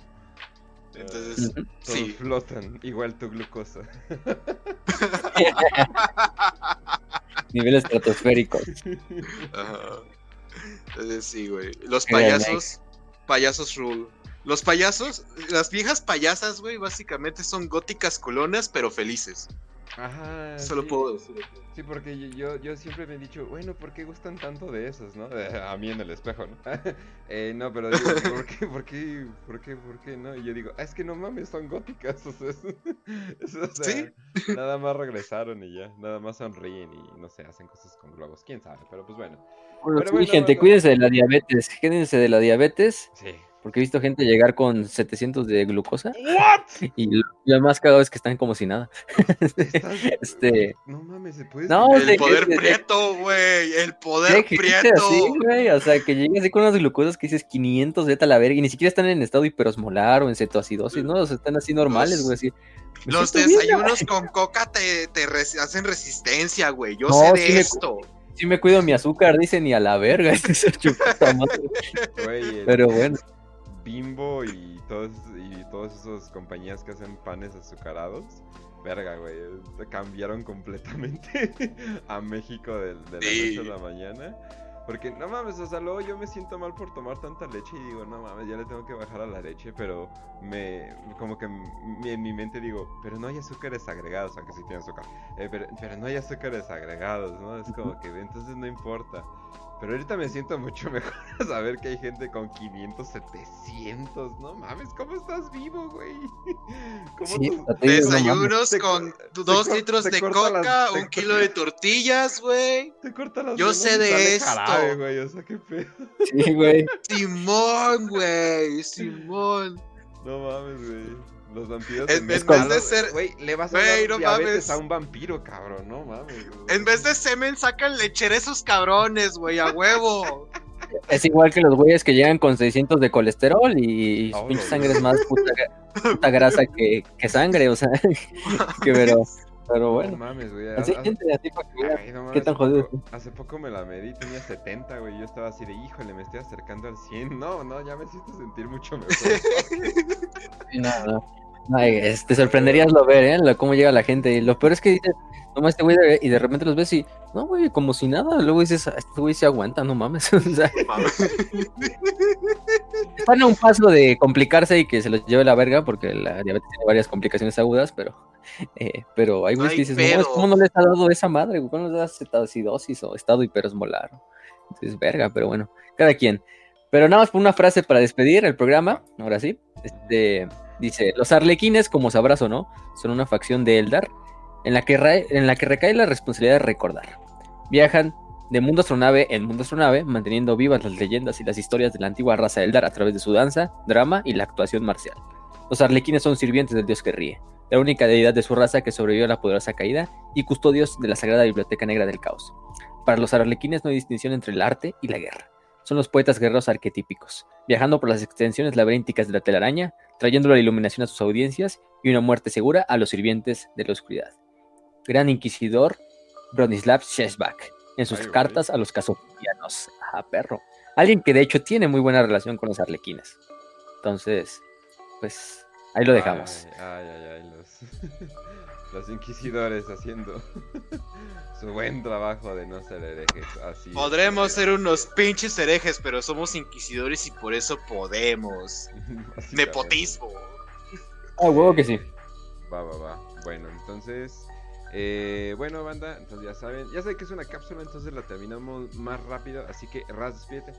C: Entonces,
B: Ujú.
A: Todos
C: sí.
A: flotan, igual tu glucosa.
B: Niveles estratosféricos.
C: Ajá. Entonces, sí, güey. Los payasos. Payasos rule. Los payasos, las viejas payasas, güey, básicamente son góticas colonas, pero felices.
A: Ajá.
C: Solo
A: sí.
C: puedo decir.
A: Sí, porque yo- yo, yo siempre me he dicho, bueno, ¿por qué gustan tanto de esos, no? A mí en el espejo, ¿no? Eh, no, pero digo, ¿por qué, por qué, por qué, por qué, no? Y yo digo, "Ah, es que no mames, son góticas, o sea, es- es- o sea,
C: Sí.
A: nada más regresaron y ya, nada más sonríen y, no sé, hacen cosas con globos, quién sabe, pero pues bueno.
B: Bueno,
A: Pero
B: sí,
A: bueno,
B: gente,
A: bueno.
B: cuídense de la diabetes, cuídense de la diabetes,
A: Sí.
B: Porque he visto gente llegar con 700 de glucosa
A: ¿What?
B: y lo, lo más cagado es que están como si nada.
A: Estás...
B: Este-
A: No mames, ¿se puede?
B: No,
C: El
B: de-
C: poder
B: de- de-
C: prieto, güey. El
B: Sí,
C: poder
B: hay gente
C: prieto.
B: así, güey, o sea, que llegue así con unas glucosas que dices 500 de la verga y ni siquiera están en estado hiperosmolar o en cetoacidosis, ¿no? O sea, están así normales, güey, así.
C: Los
B: bien,
C: desayunos con coca te, te res- hacen resistencia, güey. Yo
B: No,
C: sé
B: sí
C: de
B: me-
C: esto.
B: Sí me cuido mi azúcar, dicen, y a la verga.
A: Güey, el
B: Pero bueno,
A: Bimbo y todos y todas esas compañías que hacen panes azucarados, verga, güey, eh, cambiaron completamente a México de, de la
C: Sí.
A: noche a la mañana. Porque no mames, o sea, luego yo me siento mal por tomar tanta leche y digo, no mames, ya le tengo que bajar a la leche, pero me, como que en mi mente digo, pero no hay azúcares agregados, aunque sí tiene azúcar, eh, pero, pero no hay azúcares agregados, ¿no? Es como que entonces no importa. Pero ahorita me siento mucho mejor a saber que hay gente con 500, 700. No mames, ¿cómo estás vivo, güey? ¿Cómo
B: sí, no.
C: Desayunos
A: Te
C: con dos
A: te
C: litros
A: te
C: de
A: las-
C: coca,
A: te
C: un kilo de tortillas, güey.
A: Te corta las
C: Yo sé de esto.
A: jarabe, güey, o sea, qué pedo.
B: Sí, güey.
C: Simón, güey. Simón.
A: No mames, güey. Los vampiros
C: En
A: en
C: vez
B: de
C: ser-
A: Güey, le vas a dar
C: no mames.
A: a un vampiro, cabrón. No mames.
C: En vez de semen, sacan lechera esos cabrones, güey, a huevo.
B: Es igual que los güeyes que llegan con 600 de colesterol y su
A: Oh,
B: pinche sangre es más puta, puta grasa que, que sangre, o sea, que pero, pero
A: No
B: bueno.
A: mames, güey.
B: Así,
A: haz-
B: gente, así para que.
A: Ay, no mames,
B: ¿Qué tan
A: hace
B: jodido
A: poco- Hace poco me la medí, tenía 70, güey. Yo estaba así de, híjole, me estoy acercando al 100. No, no, ya me siento sentir mucho mejor.
B: Sí, no, no. Ay, es- te sorprenderías lo ver, ¿eh? Lo- cómo llega la gente. Y lo peor es que dices, no este güey, y de repente los ves y, no, güey, como si nada. Luego dices, "Ah, este güey se aguanta, no mames. o sea, están a un paso de complicarse y que se los lleve la verga, porque la diabetes tiene varias complicaciones agudas, pero, eh, pero hay
C: No
B: güeyes que dices, no, mames,
C: pedo.
B: ¿cómo no les ha dado esa madre? güey? ¿Cómo no les da cetoacidosis o estado hiperosmolar? Entonces, verga, pero bueno, cada quien. Pero nada más por una frase para despedir el programa, ahora sí. Este, dice, los arlequines, como sabrás o no, son una facción de Eldar en la que, en la que recae la responsabilidad de recordar. Viajan de mundo astronave en mundo astronave, manteniendo vivas las leyendas y las historias de la antigua raza Eldar a través de su danza, drama y la actuación marcial. Los arlequines son sirvientes del dios que ríe, la única deidad de su raza que sobrevivió a la poderosa caída y custodios de la sagrada biblioteca negra del caos. Para los arlequines no hay distinción entre el arte y la guerra. son los poetas guerreros arquetípicos, viajando por las extensiones laberínticas de la telaraña, trayendo la iluminación a sus audiencias y una muerte segura a los sirvientes de la oscuridad. Gran Inquisidor Bronislav Sheshbak, en sus
A: Ay,
B: cartas a los casofianos. Ah, perro. Alguien que de hecho tiene muy buena relación con los arlequines. Entonces, pues ahí lo dejamos.
A: Ay, ay, ay, los, los inquisidores haciendo su buen trabajo de no ser herejes. Así
C: Podremos ser unos pinches herejes, pero somos inquisidores y por eso podemos. Nepotismo.
B: Ah, huevo que sí.
A: Va, va, va. Bueno, entonces. eh, bueno, banda, entonces ya saben. Ya sé que es una cápsula, entonces la terminamos más rápido. Así que, Raz, despídete.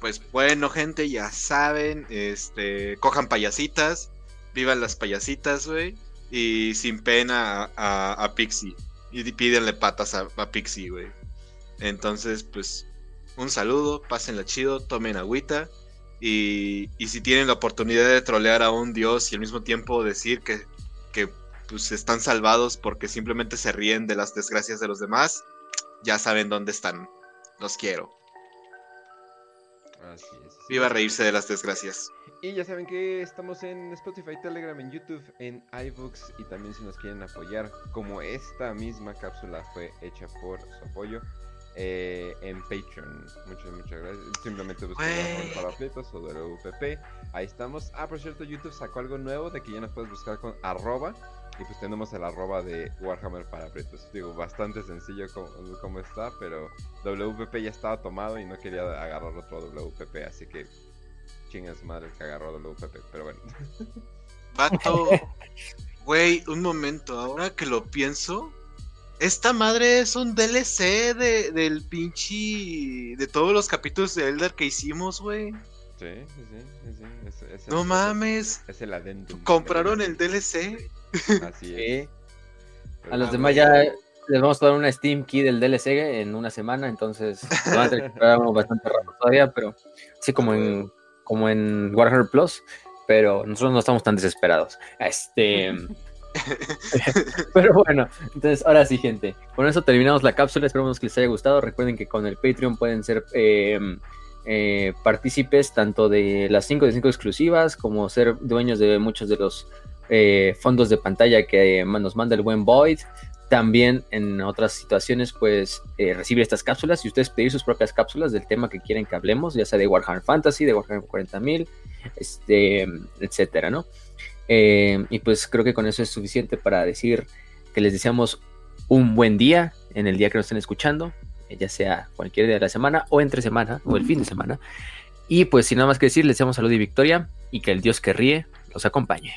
C: Pues bueno, gente, ya saben, este, cojan payasitas, vivan las payasitas, güey, y sin pena a, a- a Pixie. Y pídenle patas a, a Pixie, güey. Entonces, pues, un saludo, pásenla chido, tomen agüita. Y, y si tienen la oportunidad de trolear a un dios y al mismo tiempo decir que, que pues, están salvados porque simplemente se ríen de las desgracias de los demás, ya saben dónde están. Los quiero.
A: Así es.
C: Viva reírse de las desgracias.
A: Y ya saben que estamos en Spotify, Telegram, en YouTube, en iBooks y también si nos quieren apoyar, como esta misma cápsula fue hecha por su apoyo, eh, en Patreon. Muchas, muchas gracias. Simplemente. Warhammer para Pletos o WPP. Ahí estamos. Ah, por cierto, YouTube sacó algo nuevo de que ya nos puedes buscar con arroba. Y pues tenemos el arroba de Warhammer para Pretos. Digo, bastante sencillo como, como está, pero WPP ya estaba tomado y no quería agarrar otro WPP, así que chingas madre que agarró WPP, pero bueno.
C: Vato, güey, un momento, ahora que lo pienso, esta madre es un DLC de, del pinche. de todos los capítulos de Elder que hicimos, güey.
A: Sí, sí, sí, es- es el-
C: No mames,
A: Es el adendum.
C: compraron el DLC.
A: Así es.
B: Sí. A los
A: ah,
B: demás ya les vamos a dar una Steam Key del DLC en una semana, entonces van a tener que esperar bastante rato todavía, pero sí como en como en Warhammer Plus, pero nosotros no estamos tan desesperados. Este Pero bueno, entonces ahora sí, gente. Con eso terminamos la cápsula. Esperamos que les haya gustado. Recuerden que con el Patreon pueden ser eh, eh, partícipes tanto de las 5 de 5 exclusivas como ser dueños de muchos de los eh, fondos de pantalla que eh, nos manda el buen Void. También en otras situaciones, pues eh, recibir estas cápsulas y ustedes pedir sus propias cápsulas del tema que quieren que hablemos, ya sea de Warhammer Fantasy, de Warhammer 40.000, este, etcétera, ¿no? Eh, y pues creo que con eso es suficiente para decir que les deseamos un buen día en el día que nos estén escuchando, eh, ya sea cualquier día de la semana o entre semana o el fin de semana. Y pues sin nada más que decir, les deseamos salud y victoria y que el Dios que ríe los acompañe.